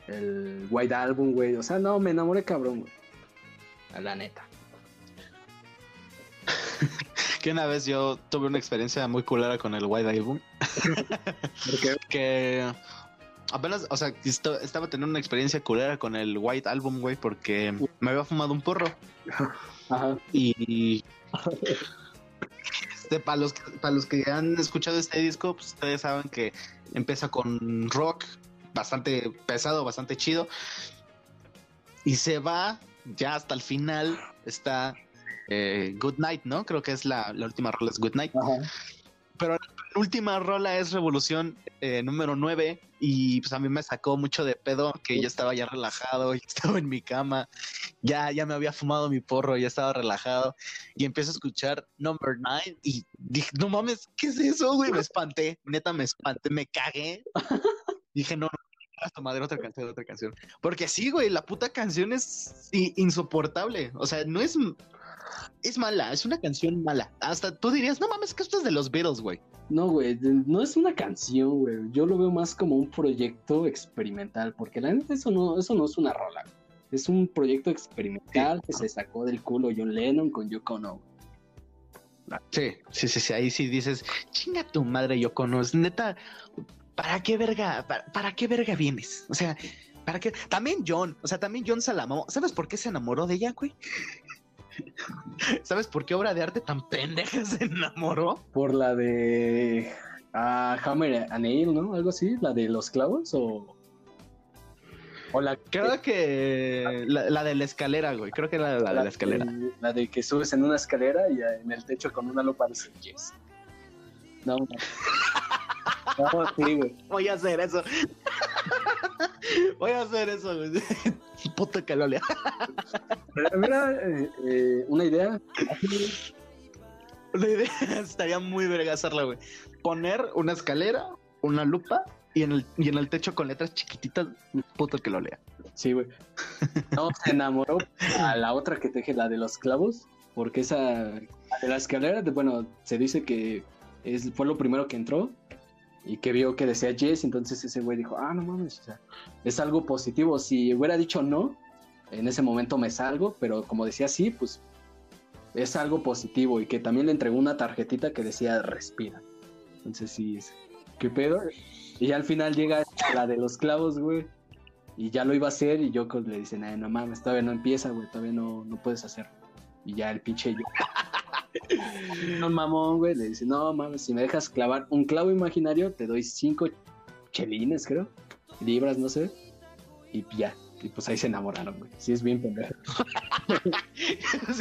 el White Album, güey. O sea, no, me enamoré cabrón, güey. A La neta.
Que una vez yo tuve una experiencia muy culera con el White Album.
Porque
que apenas, o sea, esto- estaba teniendo una experiencia culera con el White Album, güey, porque me había fumado un porro
Ajá.
y este, para los para los que han escuchado este disco, pues ustedes saben que empieza con rock bastante pesado, bastante chido. Y se va ya hasta el final, está eh, Good Night, ¿no? Creo que es la, la última rola, es Good Night. Pero última rola es Revolución eh, número 9 y pues a mí me sacó mucho de pedo que yo estaba ya relajado, y estaba en mi cama, ya, ya me había fumado mi porro, ya estaba relajado y empiezo a escuchar Number 9 y dije, no mames, ¿qué es eso, güey? Me espanté, neta me espanté, me cagué. dije, no, a tu madre otra canción, otra canción. Porque sí, güey, la puta canción es insoportable. O sea, no es es mala, es una canción mala. Hasta tú dirías, no mames, que esto es de los Beatles, güey.
No, güey, no es una canción, güey. Yo lo veo más como un proyecto experimental, porque la neta eso no, eso no es una rola. Es un proyecto experimental que se sacó del culo John Lennon con Yoko Ono.
Sí, sí, sí, sí, ahí sí dices, chinga tu madre Yoko Ono, es neta, ¿para qué verga, para, para qué verga vienes? O sea, ¿para qué? También John, o sea, también John se la amó. ¿Sabes por qué se enamoró de ella, güey? ¿Sabes por qué obra de arte tan pendeja se enamoró?
Por la de ah, Hammer and Nail, ¿no? Algo así, la de los clavos o
o la creo que la, de la escalera, güey. Creo que era la, de la escalera.
la de que subes en una escalera y en el techo con una lupa dice yes. No, no.
no sí, güey. Voy a hacer eso. Voy a hacer eso, güey. Puta.
Mira, eh, eh, una idea.
Una idea estaría muy verga hacerla, güey. Poner una escalera, una lupa y en el, y en el techo con letras chiquititas, puto que lo lea.
Sí, güey. No, se enamoró a la otra que teje, la de los clavos, porque esa, de la escalera, bueno, se dice que es, fue lo primero que entró y que vio que decía yes, entonces ese güey dijo, ah, no mames, o sea, es algo positivo. Si hubiera dicho no, en ese momento me salgo, pero como decía sí, pues es algo positivo y que también le entregó una tarjetita que decía respira. Entonces sí, ¿qué pedo? Y al final llega la de los clavos, güey. Y ya lo iba a hacer y yo le dicen, no mames, todavía no empieza, güey, todavía no, no puedes hacerlo. Y ya el pinche yo. Un mamón, güey, le dice, no mames, si me dejas clavar un clavo imaginario, te doy cinco chelines, creo. Libras, no sé. Y ya. Y pues ahí se enamoraron, güey. Sí, es bien pendejo.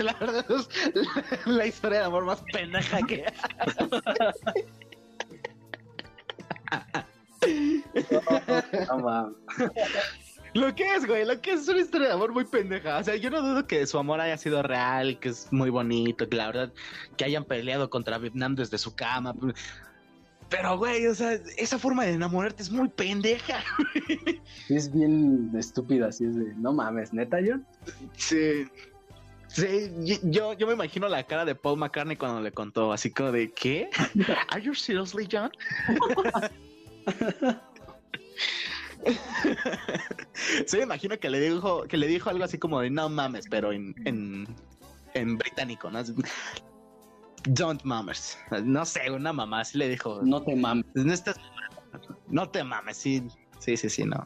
la verdad es la, historia de amor más pendeja que. Lo que es, güey, lo que es, es una historia de amor muy pendeja. O sea, yo no dudo que su amor haya sido real, que es muy bonito, que la verdad, que hayan peleado contra Vietnam desde su cama. Pero, güey, o sea, esa forma de enamorarte es muy pendeja.
Es bien estúpida, así es de, no mames, neta, John.
Sí. Sí, yo, yo me imagino la cara de Paul McCartney cuando le contó, así como de, ¿qué? ¿Are you seriously, John? sí, me imagino que le dijo, que le dijo algo así como de no mames, pero en, en, en británico, ¿no? Don't mames. No sé, una mamá así le dijo.
No te mames.
No te mames, sí. Sí, sí, sí, no.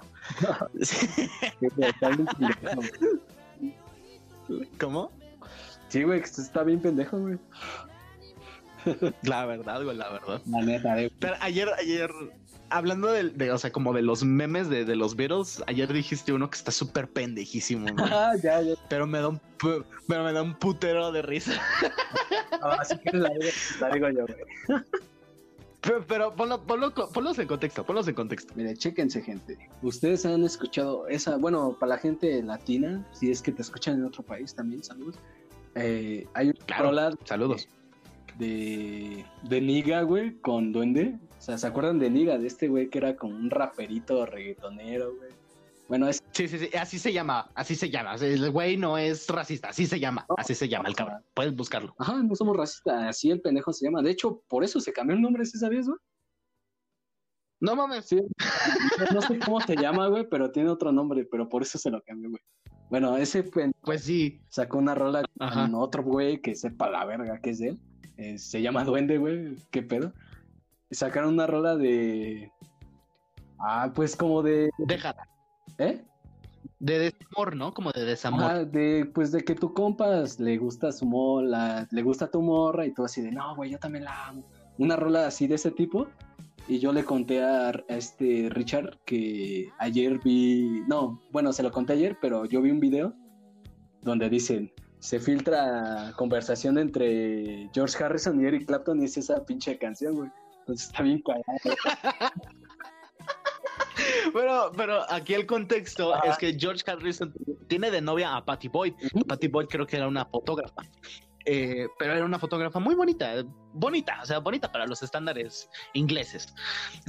¿Cómo?
Sí, güey, está bien pendejo, güey.
La verdad, güey, la verdad. La neta, Pero ayer, ayer, hablando de, o sea, como de los memes de, los Beatles, ayer dijiste uno que está súper pendejísimo,
Ah, ya, ya.
Pero me da un, pero me da un putero de risa.
así que la, digo yo, güey.
Pero, pero ponlo, ponlo, ponlos en contexto, ponlos en contexto.
Mire, chéquense, gente. Ustedes han escuchado esa, bueno, para la gente latina, si es que te escuchan en otro país también, saludos. Eh, hay un
claro, saludos
de, de Niga, güey, con Duende. O sea, ¿se acuerdan de Niga? De este güey que era como un raperito reggaetonero, güey. Bueno, es...
Sí, sí, sí, así se llama, así se llama. El güey no es racista, así se llama, así se llama el cabrón. Puedes buscarlo.
Ajá, no somos racistas, así el pendejo se llama. De hecho, por eso se cambió el nombre, ¿sí sabías, güey?
No mames.
Sí, no sé cómo se llama, güey, pero tiene otro nombre, pero por eso se lo cambió, güey. Bueno, ese
pues sí
sacó una rola con otro güey que sepa la verga que es de él. Eh, se llama Duende, güey. ¿Qué pedo? Sacaron una rola de. Ah, pues como de.
Déjala.
¿Eh?
De desamor, ¿no? Como de desamor.
Ah, de, pues de que tu compas le gusta su mola, le gusta tu morra y todo así de, no, güey, yo también la amo. Una rola así de ese tipo. y yo le conté a, a este Richard que ayer vi, no, bueno, se lo conté ayer, pero yo vi un video donde dicen, se filtra conversación entre George Harrison y Eric Clapton y es esa pinche canción, güey. Entonces está bien cagado.
Pero, pero aquí el contexto es que George Harrison tiene de novia a Patty Boyd. Patty Boyd creo que era una fotógrafa. Eh, pero era una fotógrafa muy bonita, bonita, o sea, bonita para los estándares ingleses,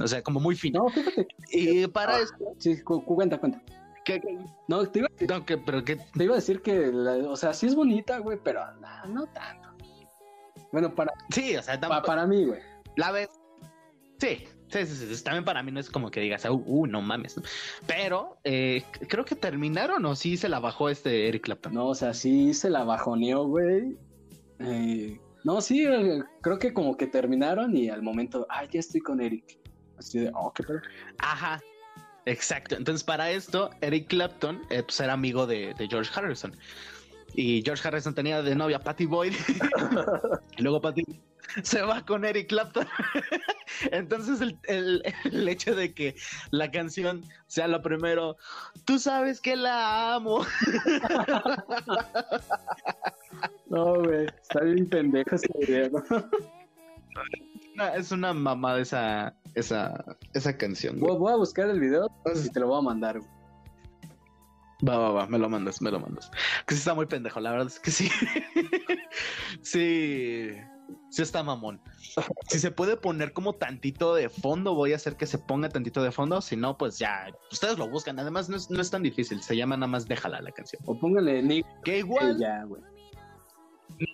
o sea, como muy fina.
No, fíjate.
Y para
Ah.
eso,
Sí, cu- cu- cuenta, cuenta.
¿qué- qué?
No, te iba,
No, que- pero que
te iba a decir que, la- o sea, sí es bonita, güey, pero no, no tanto. Bueno, para,
sí, o sea,
pa-
tampoco-
para mí, güey.
la ves. Sí, sí, sí, sí, También para mí no es como que digas, uh, uh, no mames. Pero eh, creo que terminaron o sí se la bajó este Eric Clapton.
No, o sea, sí se la bajoneó, güey. Eh, no, sí, eh, creo que como que terminaron y al momento, ay, ya estoy con Eric. Así de, oh, qué pedo.
Ajá. Exacto. Entonces, para esto, Eric Clapton eh, pues, era amigo de, de George Harrison. Y George Harrison tenía de novia a Patty Boyd. y luego Patty se va con Eric Clapton. Entonces, el, el- el hecho de que la canción sea lo primero, tú sabes que la amo.
No, güey, está bien pendejo ese video.
Una- es una mamada esa, esa, esa canción. güey.
Voy, voy a buscar el video y te lo voy a mandar, güey.
Va, va, va, me lo mandas, me lo mandas. Que sí está muy pendejo, la verdad es que sí. sí, sí está mamón. Si se puede poner como tantito de fondo, voy a hacer que se ponga tantito de fondo. Si no, pues ya, ustedes lo buscan. Además, no es, no es tan difícil. Se llama nada más Déjala la canción.
O póngale Nick
Que igual,
ya, güey.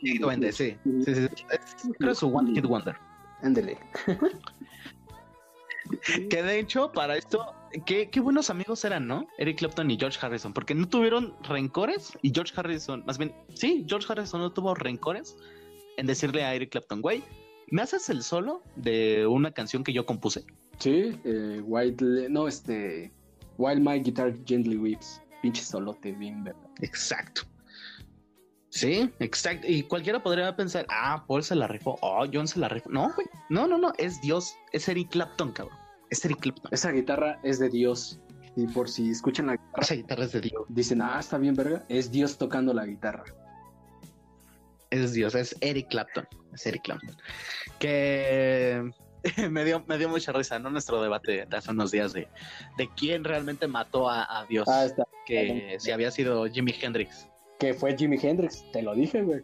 sí, duende, sí. sí, sí, sí. Es- creo que es su One Hit Wonder.
Ándele.
Que de hecho, para esto, qué, qué buenos amigos eran, ¿no? Eric Clapton y George Harrison, porque no tuvieron rencores y George Harrison, más bien, sí, George Harrison no tuvo rencores en decirle a Eric Clapton, güey, ¿me haces el solo de una canción que yo compuse?
Sí, eh, White, no, este, While My Guitar Gently Weeps. Pinche solote, bien, ¿verdad?
Exacto. Sí, exacto. Y cualquiera podría pensar, ah, Paul se la rifó, oh, John se la rifó. No, güey, no, no, no, es Dios, es Eric Clapton, cabrón. Es Eric Clapton.
Esa guitarra es de Dios. Y por si escuchan la guitarra,
Esa guitarra es de Dios.
dicen, ah, está bien, verga. Es Dios tocando la guitarra.
Es Dios, es Eric Clapton. Es Eric Clapton. Que me dio, me dio mucha risa, ¿no? Nuestro debate de hace unos días de, de quién realmente mató a, a Dios.
Ah, está.
que si había sido Jimi Hendrix.
Que fue Jimi Hendrix, te lo dije, güey.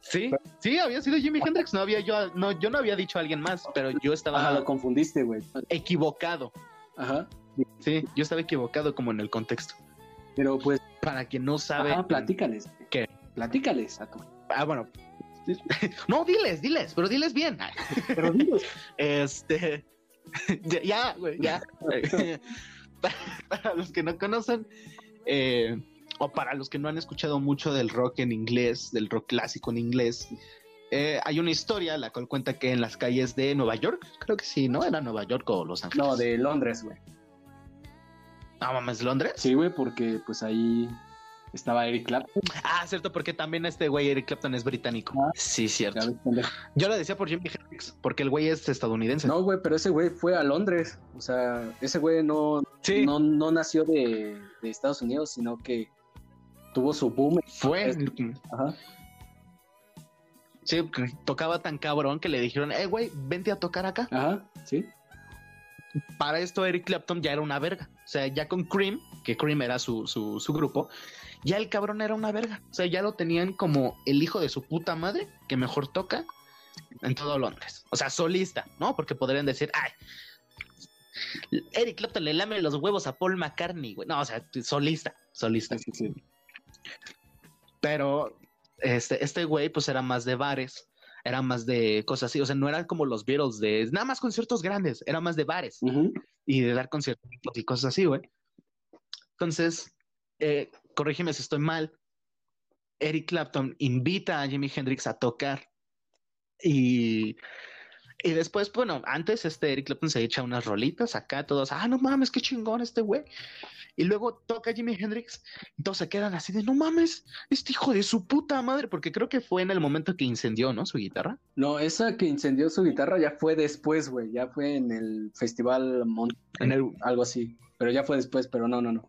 Sí, sí, había sido Jimi Hendrix. No había yo, no, yo no había dicho a alguien más, pero yo estaba
Ajá, lo confundiste, güey.
equivocado.
Ajá.
Sí, yo estaba equivocado como en el contexto.
Pero pues,
Para quien no sabe.
ajá, platícales.
¿Qué?
Platícales a tu.
Ah, bueno. No, diles, diles, pero diles bien.
Pero dinos.
Este. ya, ya, güey, ya. para, los que no conocen, eh, o para los que no han escuchado mucho del rock en inglés, del rock clásico en inglés, eh, hay una historia la cual cuenta que en las calles de Nueva York, creo que sí, ¿no? Era Nueva York o Los Ángeles.
No, de Londres, güey.
No, mames, Londres.
Sí, güey, porque pues ahí estaba Eric Clapton.
Ah, cierto, porque también este güey Eric Clapton es británico.
Ah.
Sí, cierto. Yo lo decía por Jimi Hendrix, porque el güey es estadounidense.
No, güey, pero ese güey fue a Londres. O sea, ese güey no,
sí,
no, no nació de, de Estados Unidos, sino que tuvo su boom.
fue.
Ajá.
Sí, tocaba tan cabrón que le dijeron, eh, güey, vente a tocar acá.
Ajá, sí.
Para esto Eric Clapton ya era una verga. O sea, ya con Cream, que Cream era su, su, su grupo, ya el cabrón era una verga. O sea, ya lo tenían como el hijo de su puta madre que mejor toca en todo Londres. O sea, solista, ¿no? Porque podrían decir, ay, Eric Clapton le lame los huevos a Paul McCartney, güey. No, o sea, solista, solista.
Sí, sí, sí.
Pero este, este güey, pues era más de bares, era más de cosas así. O sea, no eran como los Beatles de nada más conciertos grandes, era más de bares y de dar conciertos y cosas así, güey. Entonces, eh, corrígeme si estoy mal. Eric Clapton invita a Jimi Hendrix a tocar y Y después, bueno, antes este Eric Clapton se echa unas rolitas acá, todos, ah, no mames, qué chingón este güey. Y luego toca Jimi Hendrix y todos se quedan así de, no mames, este hijo de su puta madre, porque creo que fue en el momento que incendió, ¿no? Su guitarra.
No, esa que incendió su guitarra ya fue después, güey, ya fue en el festival Mon
En el...
algo así, pero ya fue después, pero no, no, no.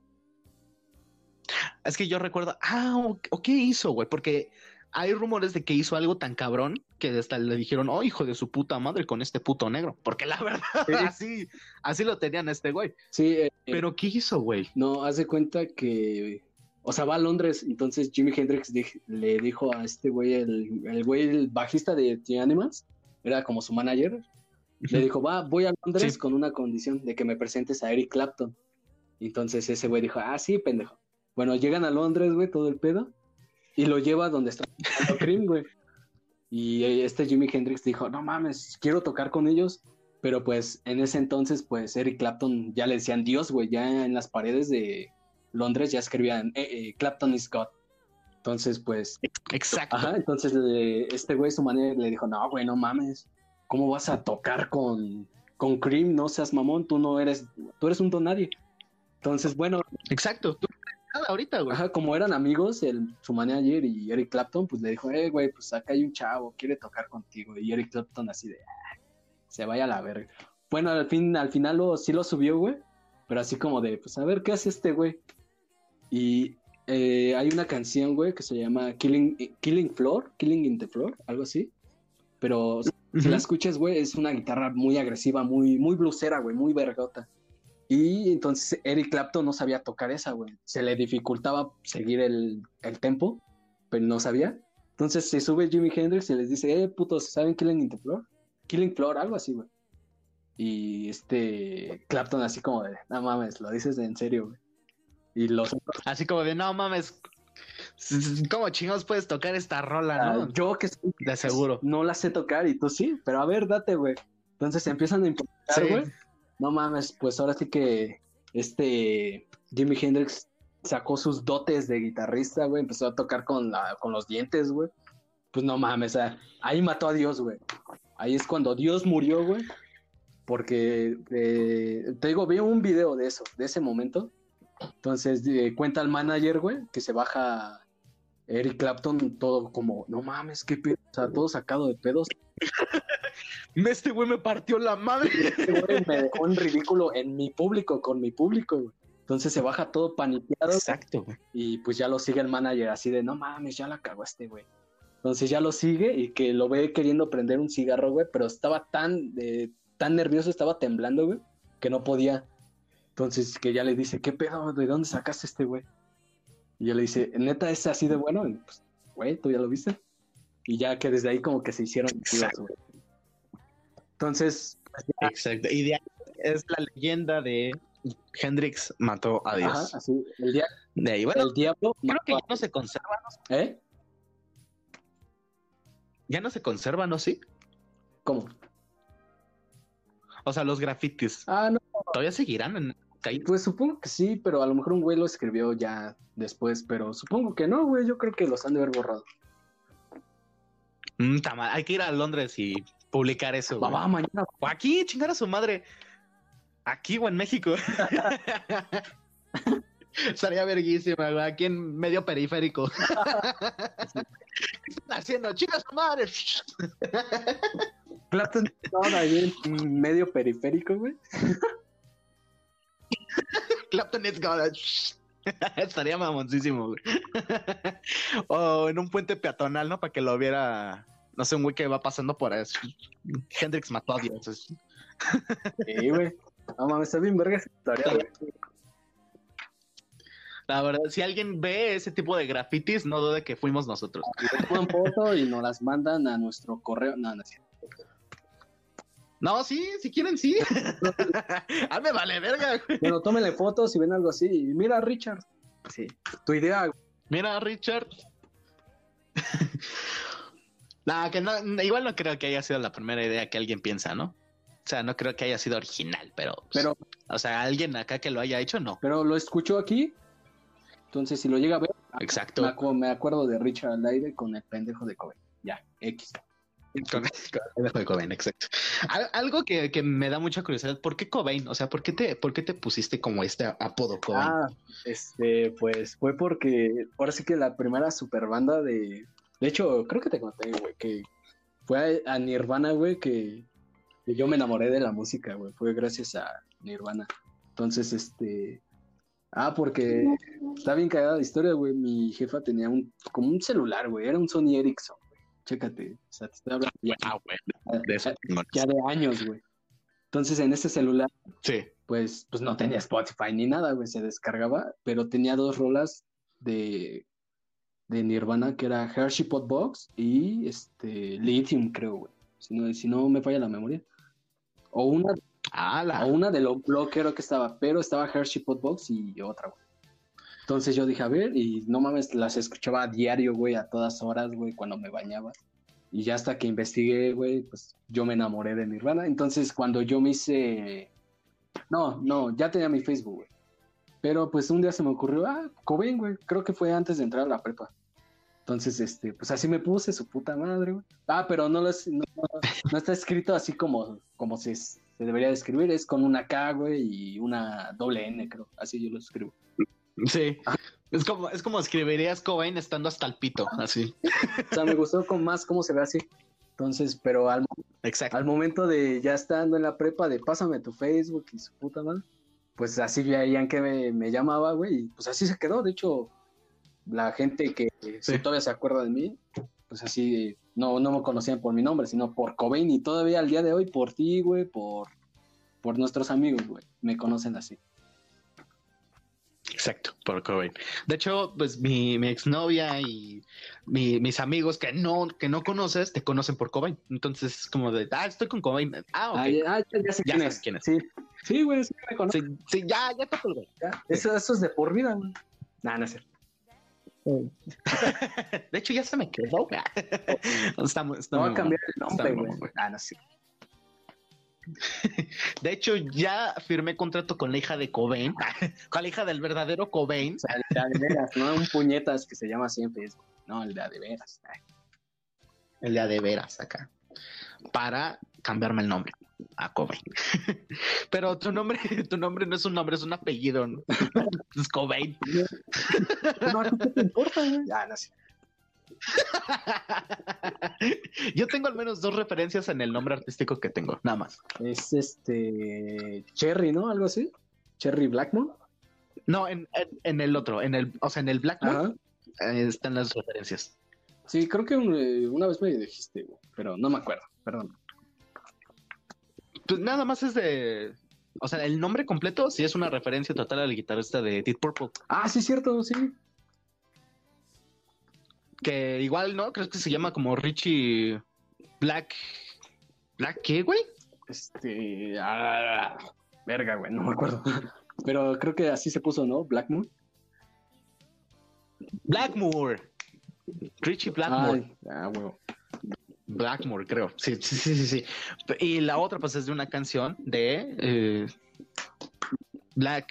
Es que yo recuerdo, ah, o, o qué hizo, güey, porque hay rumores de que hizo algo tan cabrón que hasta le dijeron, oh, hijo de su puta madre con este puto negro. Porque la verdad,
Sí.
así, así lo tenían a este güey.
Sí, eh,
Pero ¿qué hizo, güey?
no, haz de cuenta que, o sea, va a Londres, entonces Jimi Hendrix dij- le dijo a este güey, el, el güey, el bajista de The Animals, era como su manager, le dijo, va, voy a Londres
Sí.
con una condición de que me presentes a Eric Clapton. Entonces ese güey dijo, ah, sí, pendejo. Bueno, llegan a Londres, güey, todo el pedo, y lo lleva donde está Cream, güey. Y eh, este Jimi Hendrix dijo, no mames, quiero tocar con ellos, pero pues en ese entonces, pues Eric Clapton ya le decían Dios, güey, ya en las paredes de Londres ya escribían, eh, eh, Clapton is God. Entonces, pues,
Exacto.
Ajá, entonces le- este güey, su manera, le dijo, no, güey, no mames, ¿cómo vas a tocar con, con Cream? No seas mamón, tú no eres, tú eres un don nadie. Entonces, bueno,
Exacto. Tú nada ahorita, güey.
ajá, como eran amigos, el, su manager y Eric Clapton, pues le dijo, eh, güey, pues acá hay un chavo, quiere tocar contigo. Y Eric Clapton así de, "Ah, se vaya a la verga. Bueno, al fin, al final lo, sí lo subió, güey, pero así como de, pues a ver, ¿qué hace este güey? Y eh, hay una canción, güey, que se llama Killing, Killing Floor, Killing in the Floor, algo así. Pero si la escuchas, güey, es una guitarra muy agresiva, muy, muy blusera, güey, muy vergota. Y entonces Eric Clapton no sabía tocar esa, güey. Se le dificultaba seguir el, el tempo, pero no sabía. Entonces se sube Jimi Hendrix y les dice, eh, putos, ¿saben Killing in the Floor? Killing Floor, algo así, güey. Y este Clapton así como de, no mames, lo dices en serio, güey. Y los
Así como de, no mames, ¿cómo chingados puedes tocar esta rola, no?
Ah, yo que soy-
De seguro.
no la sé tocar y tú sí, pero a ver, date, güey. Entonces se empiezan a improvisar,
Sí.
No mames, pues ahora sí que este Jimi Hendrix sacó sus dotes de guitarrista, güey. Empezó a tocar con, la, con los dientes, güey. Pues no mames, ahí mató a Dios, güey. Ahí es cuando Dios murió, güey. Porque, eh, te digo, vi un video de eso, de ese momento. Entonces eh, cuenta el manager, güey, que se baja Eric Clapton todo como, no mames, qué pedo, o sea, todo sacado de pedos.
Este güey me partió la madre.
Este güey me dejó en ridículo en mi público, con mi público, güey. Entonces se baja todo paniqueado
Exacto, güey.
y pues ya lo sigue el manager así de, no mames, ya la cagó este güey. Entonces ya lo sigue y que lo ve queriendo prender un cigarro, güey, pero estaba tan, eh, tan nervioso, estaba temblando, güey, que no podía. Entonces que ya le dice, ¿qué pedo? ¿De dónde sacaste este güey? Y yo le dice, ¿neta es así de bueno? Y, pues, güey, ¿tú ya lo viste? Y ya que desde ahí como que se hicieron
Exacto.
Entonces, pues, ya,
Exacto. Y de ahí es la leyenda de Hendrix mató a Dios.
ajá, así, el, dia-
De ahí, bueno,
el diablo
creo que ya no se conserva, ¿no?
¿Eh?
Ya no se conserva, ¿no? Sí.
¿Cómo?
O sea, los grafitis.
Ah, no,
¿Todavía seguirán en
pues supongo que sí, pero a lo mejor un güey lo escribió ya después, pero supongo que no, güey, yo creo que los han de haber borrado.
Mm, Hay que ir a Londres y publicar eso.
Va, va, mañana.
O aquí, chingar a su madre. Aquí o en México. Estaría verguísima, güey. Aquí en medio periférico. ¿Qué están haciendo? Chinga su madre.
Estaba ahí en medio periférico, güey.
Clapton is God. Estaría mamoncísimo, güey. o en un puente peatonal, ¿no? Para que lo viera. No sé, un güey que va pasando por eso. Hendrix mató a Dios.
Sí, güey. No mames, está bien verga güey.
La verdad, si alguien ve ese tipo de grafitis, no dude que fuimos nosotros.
Y le toman foto y nos las mandan a nuestro correo. No, no es cierto.
No, sí, si quieren, sí. ah, me vale verga, güey.
Bueno, tómenle fotos y ven algo así. Y mira, Richard. Sí. Tu idea, güey.
Mira, Richard. nah, que no, igual no creo que haya sido la primera idea que alguien piensa, ¿no? O sea, no creo que haya sido original, pero.
Pero,
o sea, alguien acá que lo haya hecho, no.
pero lo escuchó aquí. Entonces, si lo llega a ver,
Exacto.
me acuerdo de Richard al aire con el pendejo de Kobe. Ya, X.
Con, con el de Cobain, exacto. Al- algo que, que me da mucha curiosidad, ¿por qué Cobain? O sea, ¿por qué te, por qué te pusiste como este apodo Cobain?
Ah, este, pues fue porque ahora sí que la primera super banda de. De hecho, creo que te conté, güey, que fue a, a Nirvana, güey, que, que yo me enamoré de la música, güey. Fue gracias a Nirvana. Entonces, este. Ah, porque está bien cagada la historia, güey. Mi jefa tenía un, como un celular, güey. Era un Sony Ericsson. Chécate. O sea, te estoy hablando
güey, de eso
ya de años, güey. Entonces, en ese celular
Sí.
pues, pues no tenía Spotify ni nada, güey, se descargaba, pero tenía dos rolas de, de Nirvana, que era Hershey Pot Box y este, Lithium, creo, güey, si no, si no me falla la memoria. O una, o una de lo bloquero que estaba, pero estaba Hershey Pot Box y otra, güey. Entonces yo dije, a ver, y no mames, las escuchaba a diario, güey, a todas horas, güey, cuando me bañaba. Y ya hasta que investigué, güey, pues yo me enamoré de Nirvana. Entonces cuando yo me hice... No, no, ya tenía mi Facebook, güey. Pero pues un día se me ocurrió, ah, Cobain, güey, creo que fue antes de entrar a la prepa. Entonces, este, pues así me puse, su puta madre, güey. Ah, pero no, lo es- no, no está escrito así como, como se, se debería de escribir, es con una K, güey, y una doble N, creo. Así yo lo escribo.
Sí. Es como, es como escribirías Cobain estando hasta el pito, así.
O sea, me gustó con más cómo se ve así. Entonces, pero al,
Exacto.
al momento de ya estando en la prepa, de pásame tu Facebook y su puta madre, pues así veían que me, me llamaba, güey, y pues así se quedó. De hecho, la gente que
Sí.
si todavía se acuerda de mí, pues así no, no me conocían por mi nombre, sino por Cobain y todavía al día de hoy por ti, güey, por, por nuestros amigos, güey, me conocen así.
Exacto, por Cobain. De hecho, pues mi, mi exnovia y mi- mis amigos que no, que no conoces, te conocen por Cobain. Entonces, es como de, ah, estoy con Cobain. Ah, ok.
Ah, ya, ah, sé
Ya
quién es.
quién es.
Sí, sí, güey, sí me conocen.
Sí, sí, ya, ya güey.
ya. Eso, eso es de por vida, güey. Nah, no es cierto.
De hecho, ya se me quedó. güey. Está, muy- está
No
muy
a cambiar el nombre, güey. Ah, no es cierto.
De hecho, ya firmé contrato con la hija de Cobain, con la hija del verdadero Cobain.
O sea, el de veras, no un puñetas que se llama Facebook. No, el de a de veras.
El de a de veras acá. Para cambiarme el nombre a Cobain. Pero tu nombre, tu nombre no es un nombre, es un apellido. ¿no? Es Cobain.
No, ¿a ti qué te importa, güey? Ah, no sé.
Yo tengo al menos dos referencias en el nombre artístico que tengo, nada más.
Es este. Cherry, ¿no? Algo así. Cherry Blackmore.
No, en, en- en el otro, en el, o sea, en el eh, están las referencias.
Sí, creo que un- eh, una vez me dijiste, pero no me acuerdo, perdón.
Pues nada más es de. O sea, el nombre completo sí es una referencia total al guitarrista de Deep Purple.
Ah, sí, cierto, sí.
Que igual, ¿no? Creo que se llama como Richie Black. ¿Black qué, güey?
Este. Ah, verga, güey, no me acuerdo. Pero creo que así se puso, ¿no? Blackmore.
Blackmore. Richie Blackmore.
Ay, ah.
Blackmore, creo. Sí, sí, sí, sí, sí. Y la otra, pues, es de una canción de eh, Black,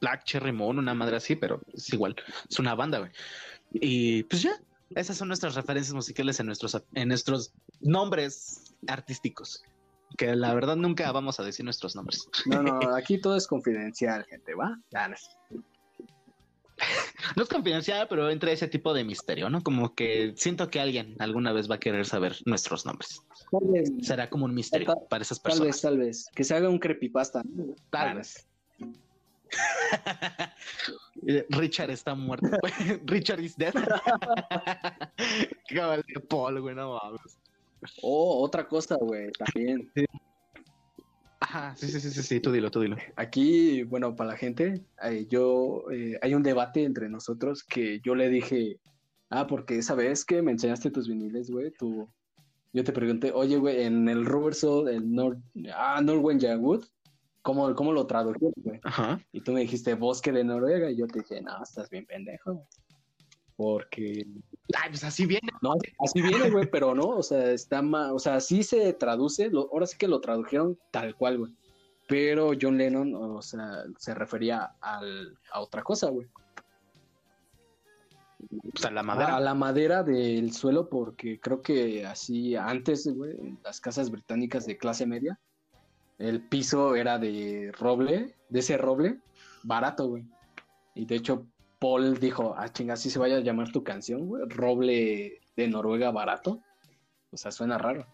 Black Cherry Moon, una madre así, pero es igual. Es una banda, güey. Y pues ya, esas son nuestras referencias musicales en nuestros, en nuestros nombres artísticos. Que la verdad nunca vamos a decir nuestros nombres.
No, no, aquí todo es confidencial, gente, ¿va? Ya, no
es confidencial, pero entra ese tipo de misterio, ¿no? Como que siento que alguien alguna vez va a querer saber nuestros nombres.
Tal vez,
Será como un misterio
Tal-
para esas
tal vez,
personas.
tal vez. Que se haga un creepypasta. ¿no?
Tal
no
vez. Richard está muerto. Richard is dead. Cabal de Paul, güey, no mames.
Oh, otra cosa, güey, también.
Ajá, sí, sí, sí, sí, sí, tú dilo, tú dilo.
Aquí, bueno, para la gente, eh, yo, eh, hay un debate entre nosotros que yo le dije, ah, porque esa vez que me enseñaste tus viniles, güey, tú, yo te pregunté, oye, güey, en el Rubber Soul, el Nor ah, Norwegian Wood, ¿cómo, ¿cómo lo tradujeron, güey?
Ajá.
Y tú me dijiste bosque de Noruega, y yo te dije, no, estás bien pendejo, güey. Porque
Ay, pues así viene.
no, así viene, güey, pero no, o sea, está mal, o sea, sí se traduce, lo- ahora sí que lo tradujeron tal cual, güey. Pero John Lennon, o sea, se refería al, a otra cosa, güey.
Pues a la madera.
A la madera del suelo, porque creo que así antes, güey, en las casas británicas de clase media, el piso era de roble, de ese roble, barato, güey. Y de hecho, Paul dijo, ah, chinga, así se vaya a llamar tu canción, güey, roble de Noruega barato. O sea, suena raro.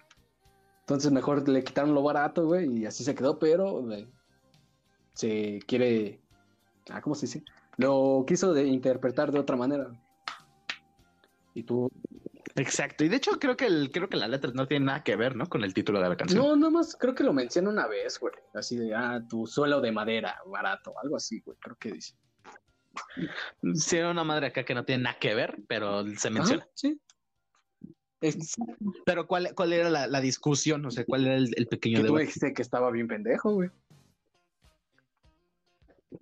Entonces mejor le quitaron lo barato, güey, y así se quedó, pero se quiere, ah, ¿cómo se dice? Lo quiso interpretar de otra manera. Y tú.
Exacto. Y de hecho creo que el, creo que la letra no tiene nada que ver, ¿no? Con el título de la canción.
No, nada más creo que lo menciona una vez, güey. Así de, ah, tu suelo de madera, barato, algo así, güey. Creo que dice.
Sí, una madre acá que no tiene nada que ver, pero se menciona.
Ajá, sí.
Pero ¿cuál, cuál era la, la discusión? O sea, ¿cuál era el, el pequeño
que tú dijiste que estaba bien pendejo, güey.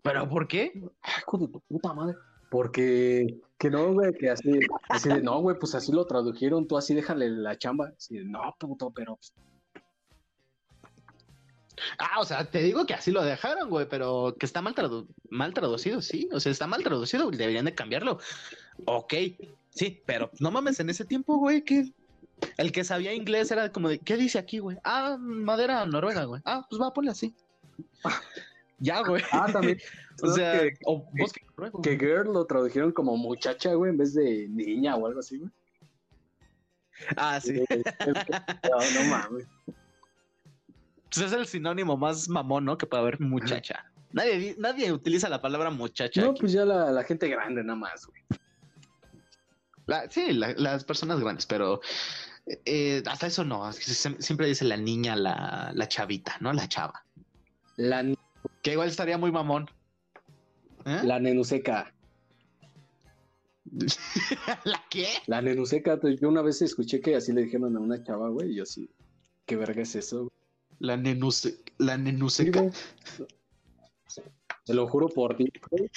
¿Pero por qué?
Ay, hijo de tu puta madre. Porque, que no, güey, que así, así no, güey, pues así lo tradujeron, tú así déjale la chamba. Así de, no, puto, pero pues,
Ah, o sea, te digo que así lo dejaron, güey, pero que está mal, tradu- mal traducido, sí. O sea, está mal traducido, deberían de cambiarlo. Ok, sí, pero no mames, en ese tiempo, güey, que el que sabía inglés era como de, ¿qué dice aquí, güey? Ah, madera noruega, güey. Ah, pues va, ponle así. Ya, güey.
Ah, también.
o sea,
que,
o
girl lo tradujeron como muchacha, güey, en vez de niña o algo así, güey.
Ah, sí.
No, no mames.
Pues es el sinónimo más mamón, ¿no? Que puede haber muchacha. Nadie, di- nadie utiliza la palabra muchacha.
No,
aquí.
pues ya la, la gente grande nada más, güey.
La- sí, la- las personas grandes, pero eh, hasta eso no. siempre dice la niña, la, la chavita, ¿no? La chava.
La,
Que igual estaría muy mamón. ¿Eh?
la nenuseca.
¿La qué?
La nenuseca, yo una vez escuché que así le dijeron a una chava, güey, y yo sí. ¿Qué verga es eso? güey?
La nenuse, la nenuseca.
Te lo juro por ti, güey.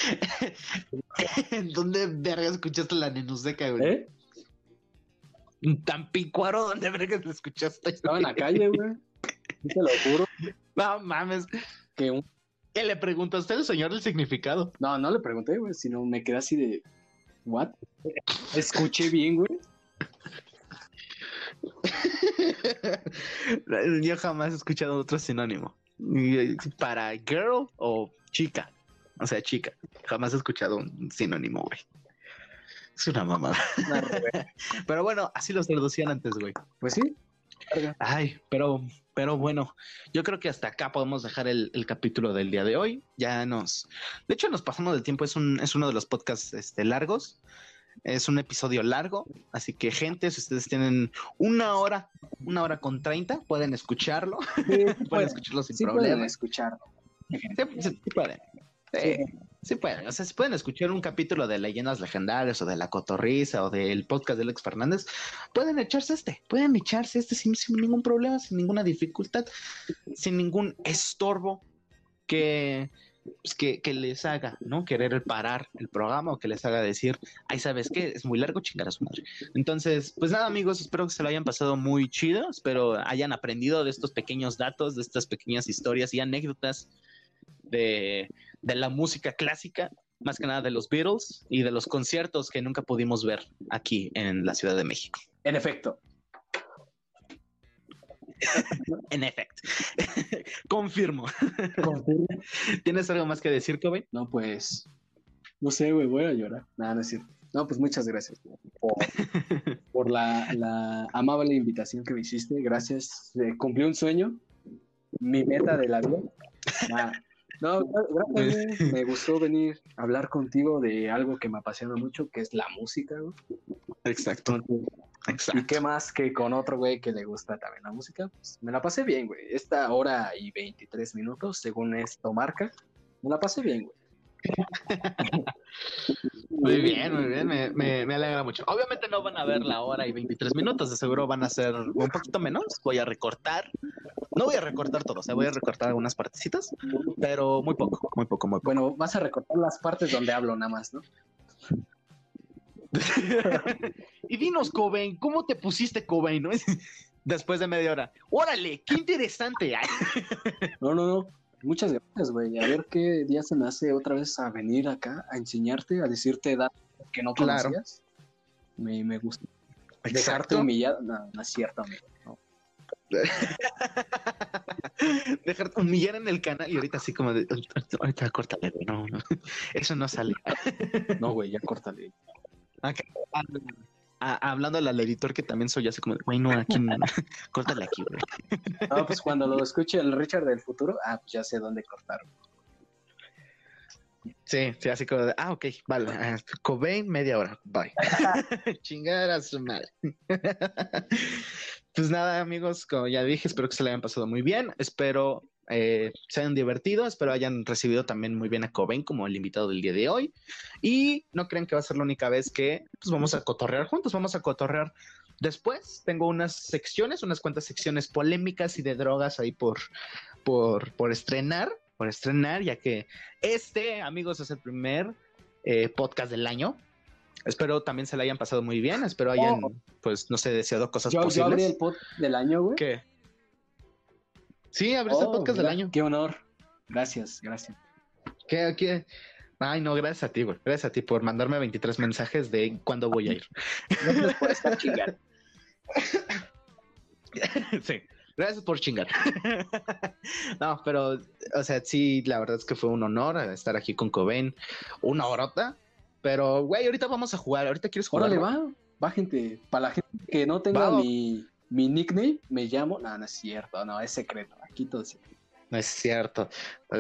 ¿En dónde verga escuchaste la nenuseca, güey?
¿Eh?
¿En Tampicuaro? ¿Dónde verga la escuchaste?
Estaba en la calle, güey. Te lo juro
No mames.
que un...
¿Qué le preguntaste al señor el significado?
No, no le pregunté, güey, sino me quedé así de... ¿What? Escuché bien, güey.
Yo jamás he escuchado otro sinónimo. Para girl o chica. O sea, chica. Jamás he escuchado un sinónimo, güey. Es una mamada. Pero bueno, así los traducían antes, güey.
Pues sí.
Ay, pero, pero bueno, yo creo que hasta acá podemos dejar el, el capítulo del día de hoy. Ya nos, de hecho, nos pasamos del tiempo. Es un, es uno de los podcasts este, largos. Es un episodio largo, así que gente, si ustedes tienen una hora, una hora con treinta, pueden escucharlo,
Sí,
pueden
pueden,
escucharlo sin
sí pueden
problema.
escucharlo.
Sí, sí, sí pueden. Sí, pueden. O sea, si pueden escuchar un capítulo de Leyendas Legendarias o de La Cotorriza o del podcast de Alex Fernández, pueden echarse este, pueden echarse este sin, ningún problema, sin ninguna dificultad, sin ningún estorbo que, pues, que, que les haga, ¿no? Querer parar el programa o que les haga decir, ay, ¿sabes qué? Es muy largo, chingar a su madre. Entonces, pues nada, amigos, espero que se lo hayan pasado muy chido, espero hayan aprendido de estos pequeños datos, de estas pequeñas historias y anécdotas de, de la música clásica, más que nada de los Beatles y de los conciertos que nunca pudimos ver aquí en la Ciudad de México.
En efecto.
En efecto. Confirmo. ¿Tienes algo más que decir, Kobe?
No, pues. No sé, güey, voy a llorar. Nada, no es cierto. No, pues muchas gracias güey, por, por la, la amable invitación que me hiciste. Gracias. Eh, cumplí un sueño. Mi meta de la vida. Nada. No, gracias. Me gustó venir a hablar contigo de algo que me apasiona mucho, que es la música, güey.
Exacto. Exacto.
¿Y qué más que con otro güey que le gusta también la música? Pues me la pasé bien, güey. Esta hora y 23 minutos, según esto marca, me la pasé bien, güey.
Muy bien, muy bien, me, me, me alegra mucho. Obviamente no van a ver la hora y 23 minutos, de seguro van a ser un poquito menos. Voy a recortar, no voy a recortar todo, o sea, voy a recortar algunas partecitas, pero muy poco, muy poco, muy poco.
Bueno, vas a recortar las partes donde hablo nada más, ¿no?
y dinos, Cobain, ¿cómo te pusiste, Cobain? no? Después de media hora. Órale, qué interesante.
No, no, no. Muchas gracias, güey. A ver qué día se me hace otra vez a venir acá a enseñarte, a decirte datos que no
Claro.
conocías. Me, me gusta. Dejarte
Exacto.
humillado, no, no es cierto, amigo. no.
Dejarte humillar en el canal y ahorita así como de ahorita córtale, güey, no, no, eso no sale.
No, güey, ya córtale.
Ah, hablando al editor que también soy así como güey, no, aquí córtale aquí, güey.
No, pues cuando lo escuche el Richard del futuro, ah, pues ya sé dónde cortar.
Sí, sí, así como de, ah, ok, vale, ah, Cobain, media hora, bye. Chingar a su madre. pues nada, amigos, como ya dije, espero que se le hayan pasado muy bien, espero eh, se hayan divertido, espero hayan recibido también muy bien a Cobain como el invitado del día de hoy. Y no crean que va a ser la única vez que pues, vamos a cotorrear juntos, vamos a cotorrear. Después tengo unas secciones, unas cuantas secciones polémicas y de drogas ahí por, por, por estrenar, por estrenar, ya que este, amigos, es el primer eh, podcast del año. Espero también se la hayan pasado muy bien, espero hayan,
Oh.
pues, no sé, deseado cosas
Yo, yo
posibles.
abrí el pod del año, güey.
¿Qué? Sí, abriste el
Oh,
podcast del año.
Qué honor. Gracias, gracias.
¿Qué, qué? Ay, no, gracias a ti, güey. Gracias a ti por mandarme 23 mensajes de cuándo voy a ir.
Gracias por estar chingando.
sí, gracias por chingar. no, pero, o sea, sí, la verdad es que fue un honor estar aquí con Cobain. Una horota. Pero, güey, ahorita vamos a jugar. Ahorita quieres jugar.
Órale,
¿no?
va, va, gente. Para la gente que no tenga
Va.
mi, mi nickname, me llamo. No, no es cierto, no, es secreto. Aquí todo es secreto.
No es cierto.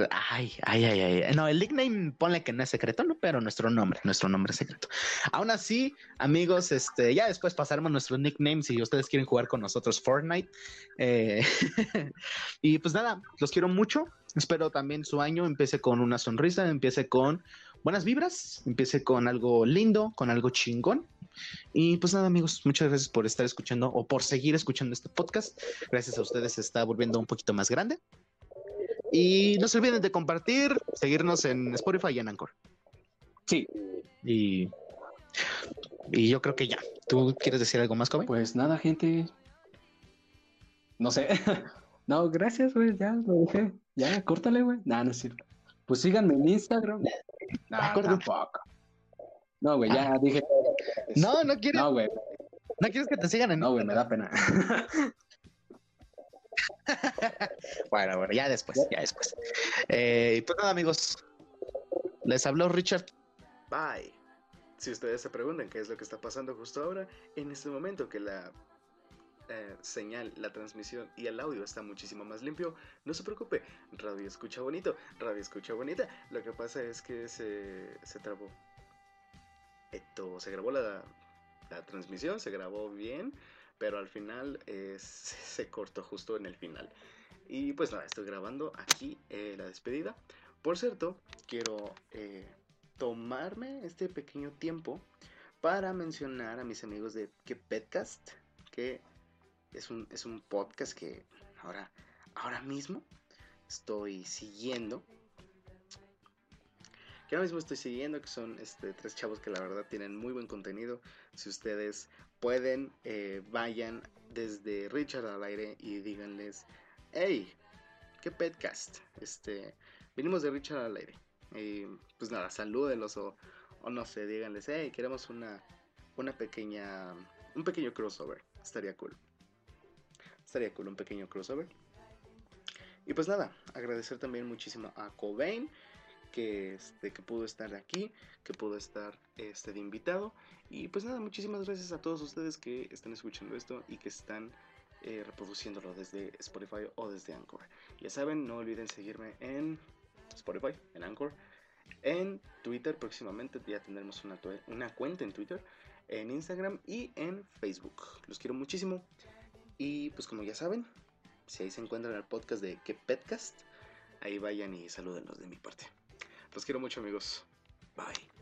Ay, ay, ay, ay. No, el nickname, ponle que no es secreto, ¿no? Pero nuestro nombre, nuestro nombre es secreto. Aún así, amigos, este, ya después pasaremos nuestros nicknames si ustedes quieren jugar con nosotros Fortnite. Eh, y pues nada, los quiero mucho. Espero también su año empiece con una sonrisa, empiece con buenas vibras, empiece con algo lindo, con algo chingón. Y pues nada, amigos, muchas gracias por estar escuchando o por seguir escuchando este podcast. Gracias a ustedes se está volviendo un poquito más grande. Y no se olviden de compartir, seguirnos en Spotify y en Anchor.
Sí,
Y, y yo creo que ya. ¿Tú quieres decir algo más, Kobe?
pues nada, gente. No sé. no, gracias, güey. Ya lo dejé. Ya, córtale, güey. No, no cierto. Pues síganme en Instagram. No,
acuerdo.
tampoco. No, güey, ya dije.
No, no quieres,
No, güey.
no quieres que te sigan en
No, güey, me da pena.
Bueno, bueno, ya después, ya después. Eh, y pues nada, amigos. Les habló Richard.
Bye. Si ustedes se preguntan qué es lo que está pasando justo ahora, en este momento que la eh, señal, la transmisión y el audio está muchísimo más limpio, no se preocupe, radio escucha bonito, radio escucha bonita. Lo que pasa es que se, se trabó. Se grabó la, transmisión, se grabó bien, pero al final eh, se, se cortó justo en el final. Y pues nada, estoy grabando aquí eh, la despedida. Por cierto, quiero eh, tomarme este pequeño tiempo para mencionar a mis amigos de Que Petcast, que es un, es un podcast que ahora, ahora mismo estoy siguiendo. Ahora mismo estoy siguiendo, que son este, tres chavos que la verdad tienen muy buen contenido. Si ustedes pueden, eh, vayan desde Richard al aire y díganles, hey, qué Petcast, este, venimos de Richard al aire. Y pues nada, salúdenlos o, o no sé, díganles, hey, queremos una, una pequeña, un pequeño crossover. Estaría cool. Estaría cool un pequeño crossover. Y pues nada, agradecer también muchísimo a Cobain que, este, pudo estar aquí, que pudo estar este, de invitado. Y pues nada, muchísimas gracias a todos ustedes que están escuchando esto y que están eh, reproduciéndolo desde Spotify o desde Anchor. Ya saben, no olviden seguirme en Spotify, en Anchor, en Twitter próximamente ya tendremos una cuenta en Twitter, en Instagram y en Facebook. Los quiero muchísimo. Y pues como ya saben, si ahí se encuentran el podcast de Que Petcast, ahí vayan y salúdenlos de mi parte. Los quiero mucho amigos. Bye.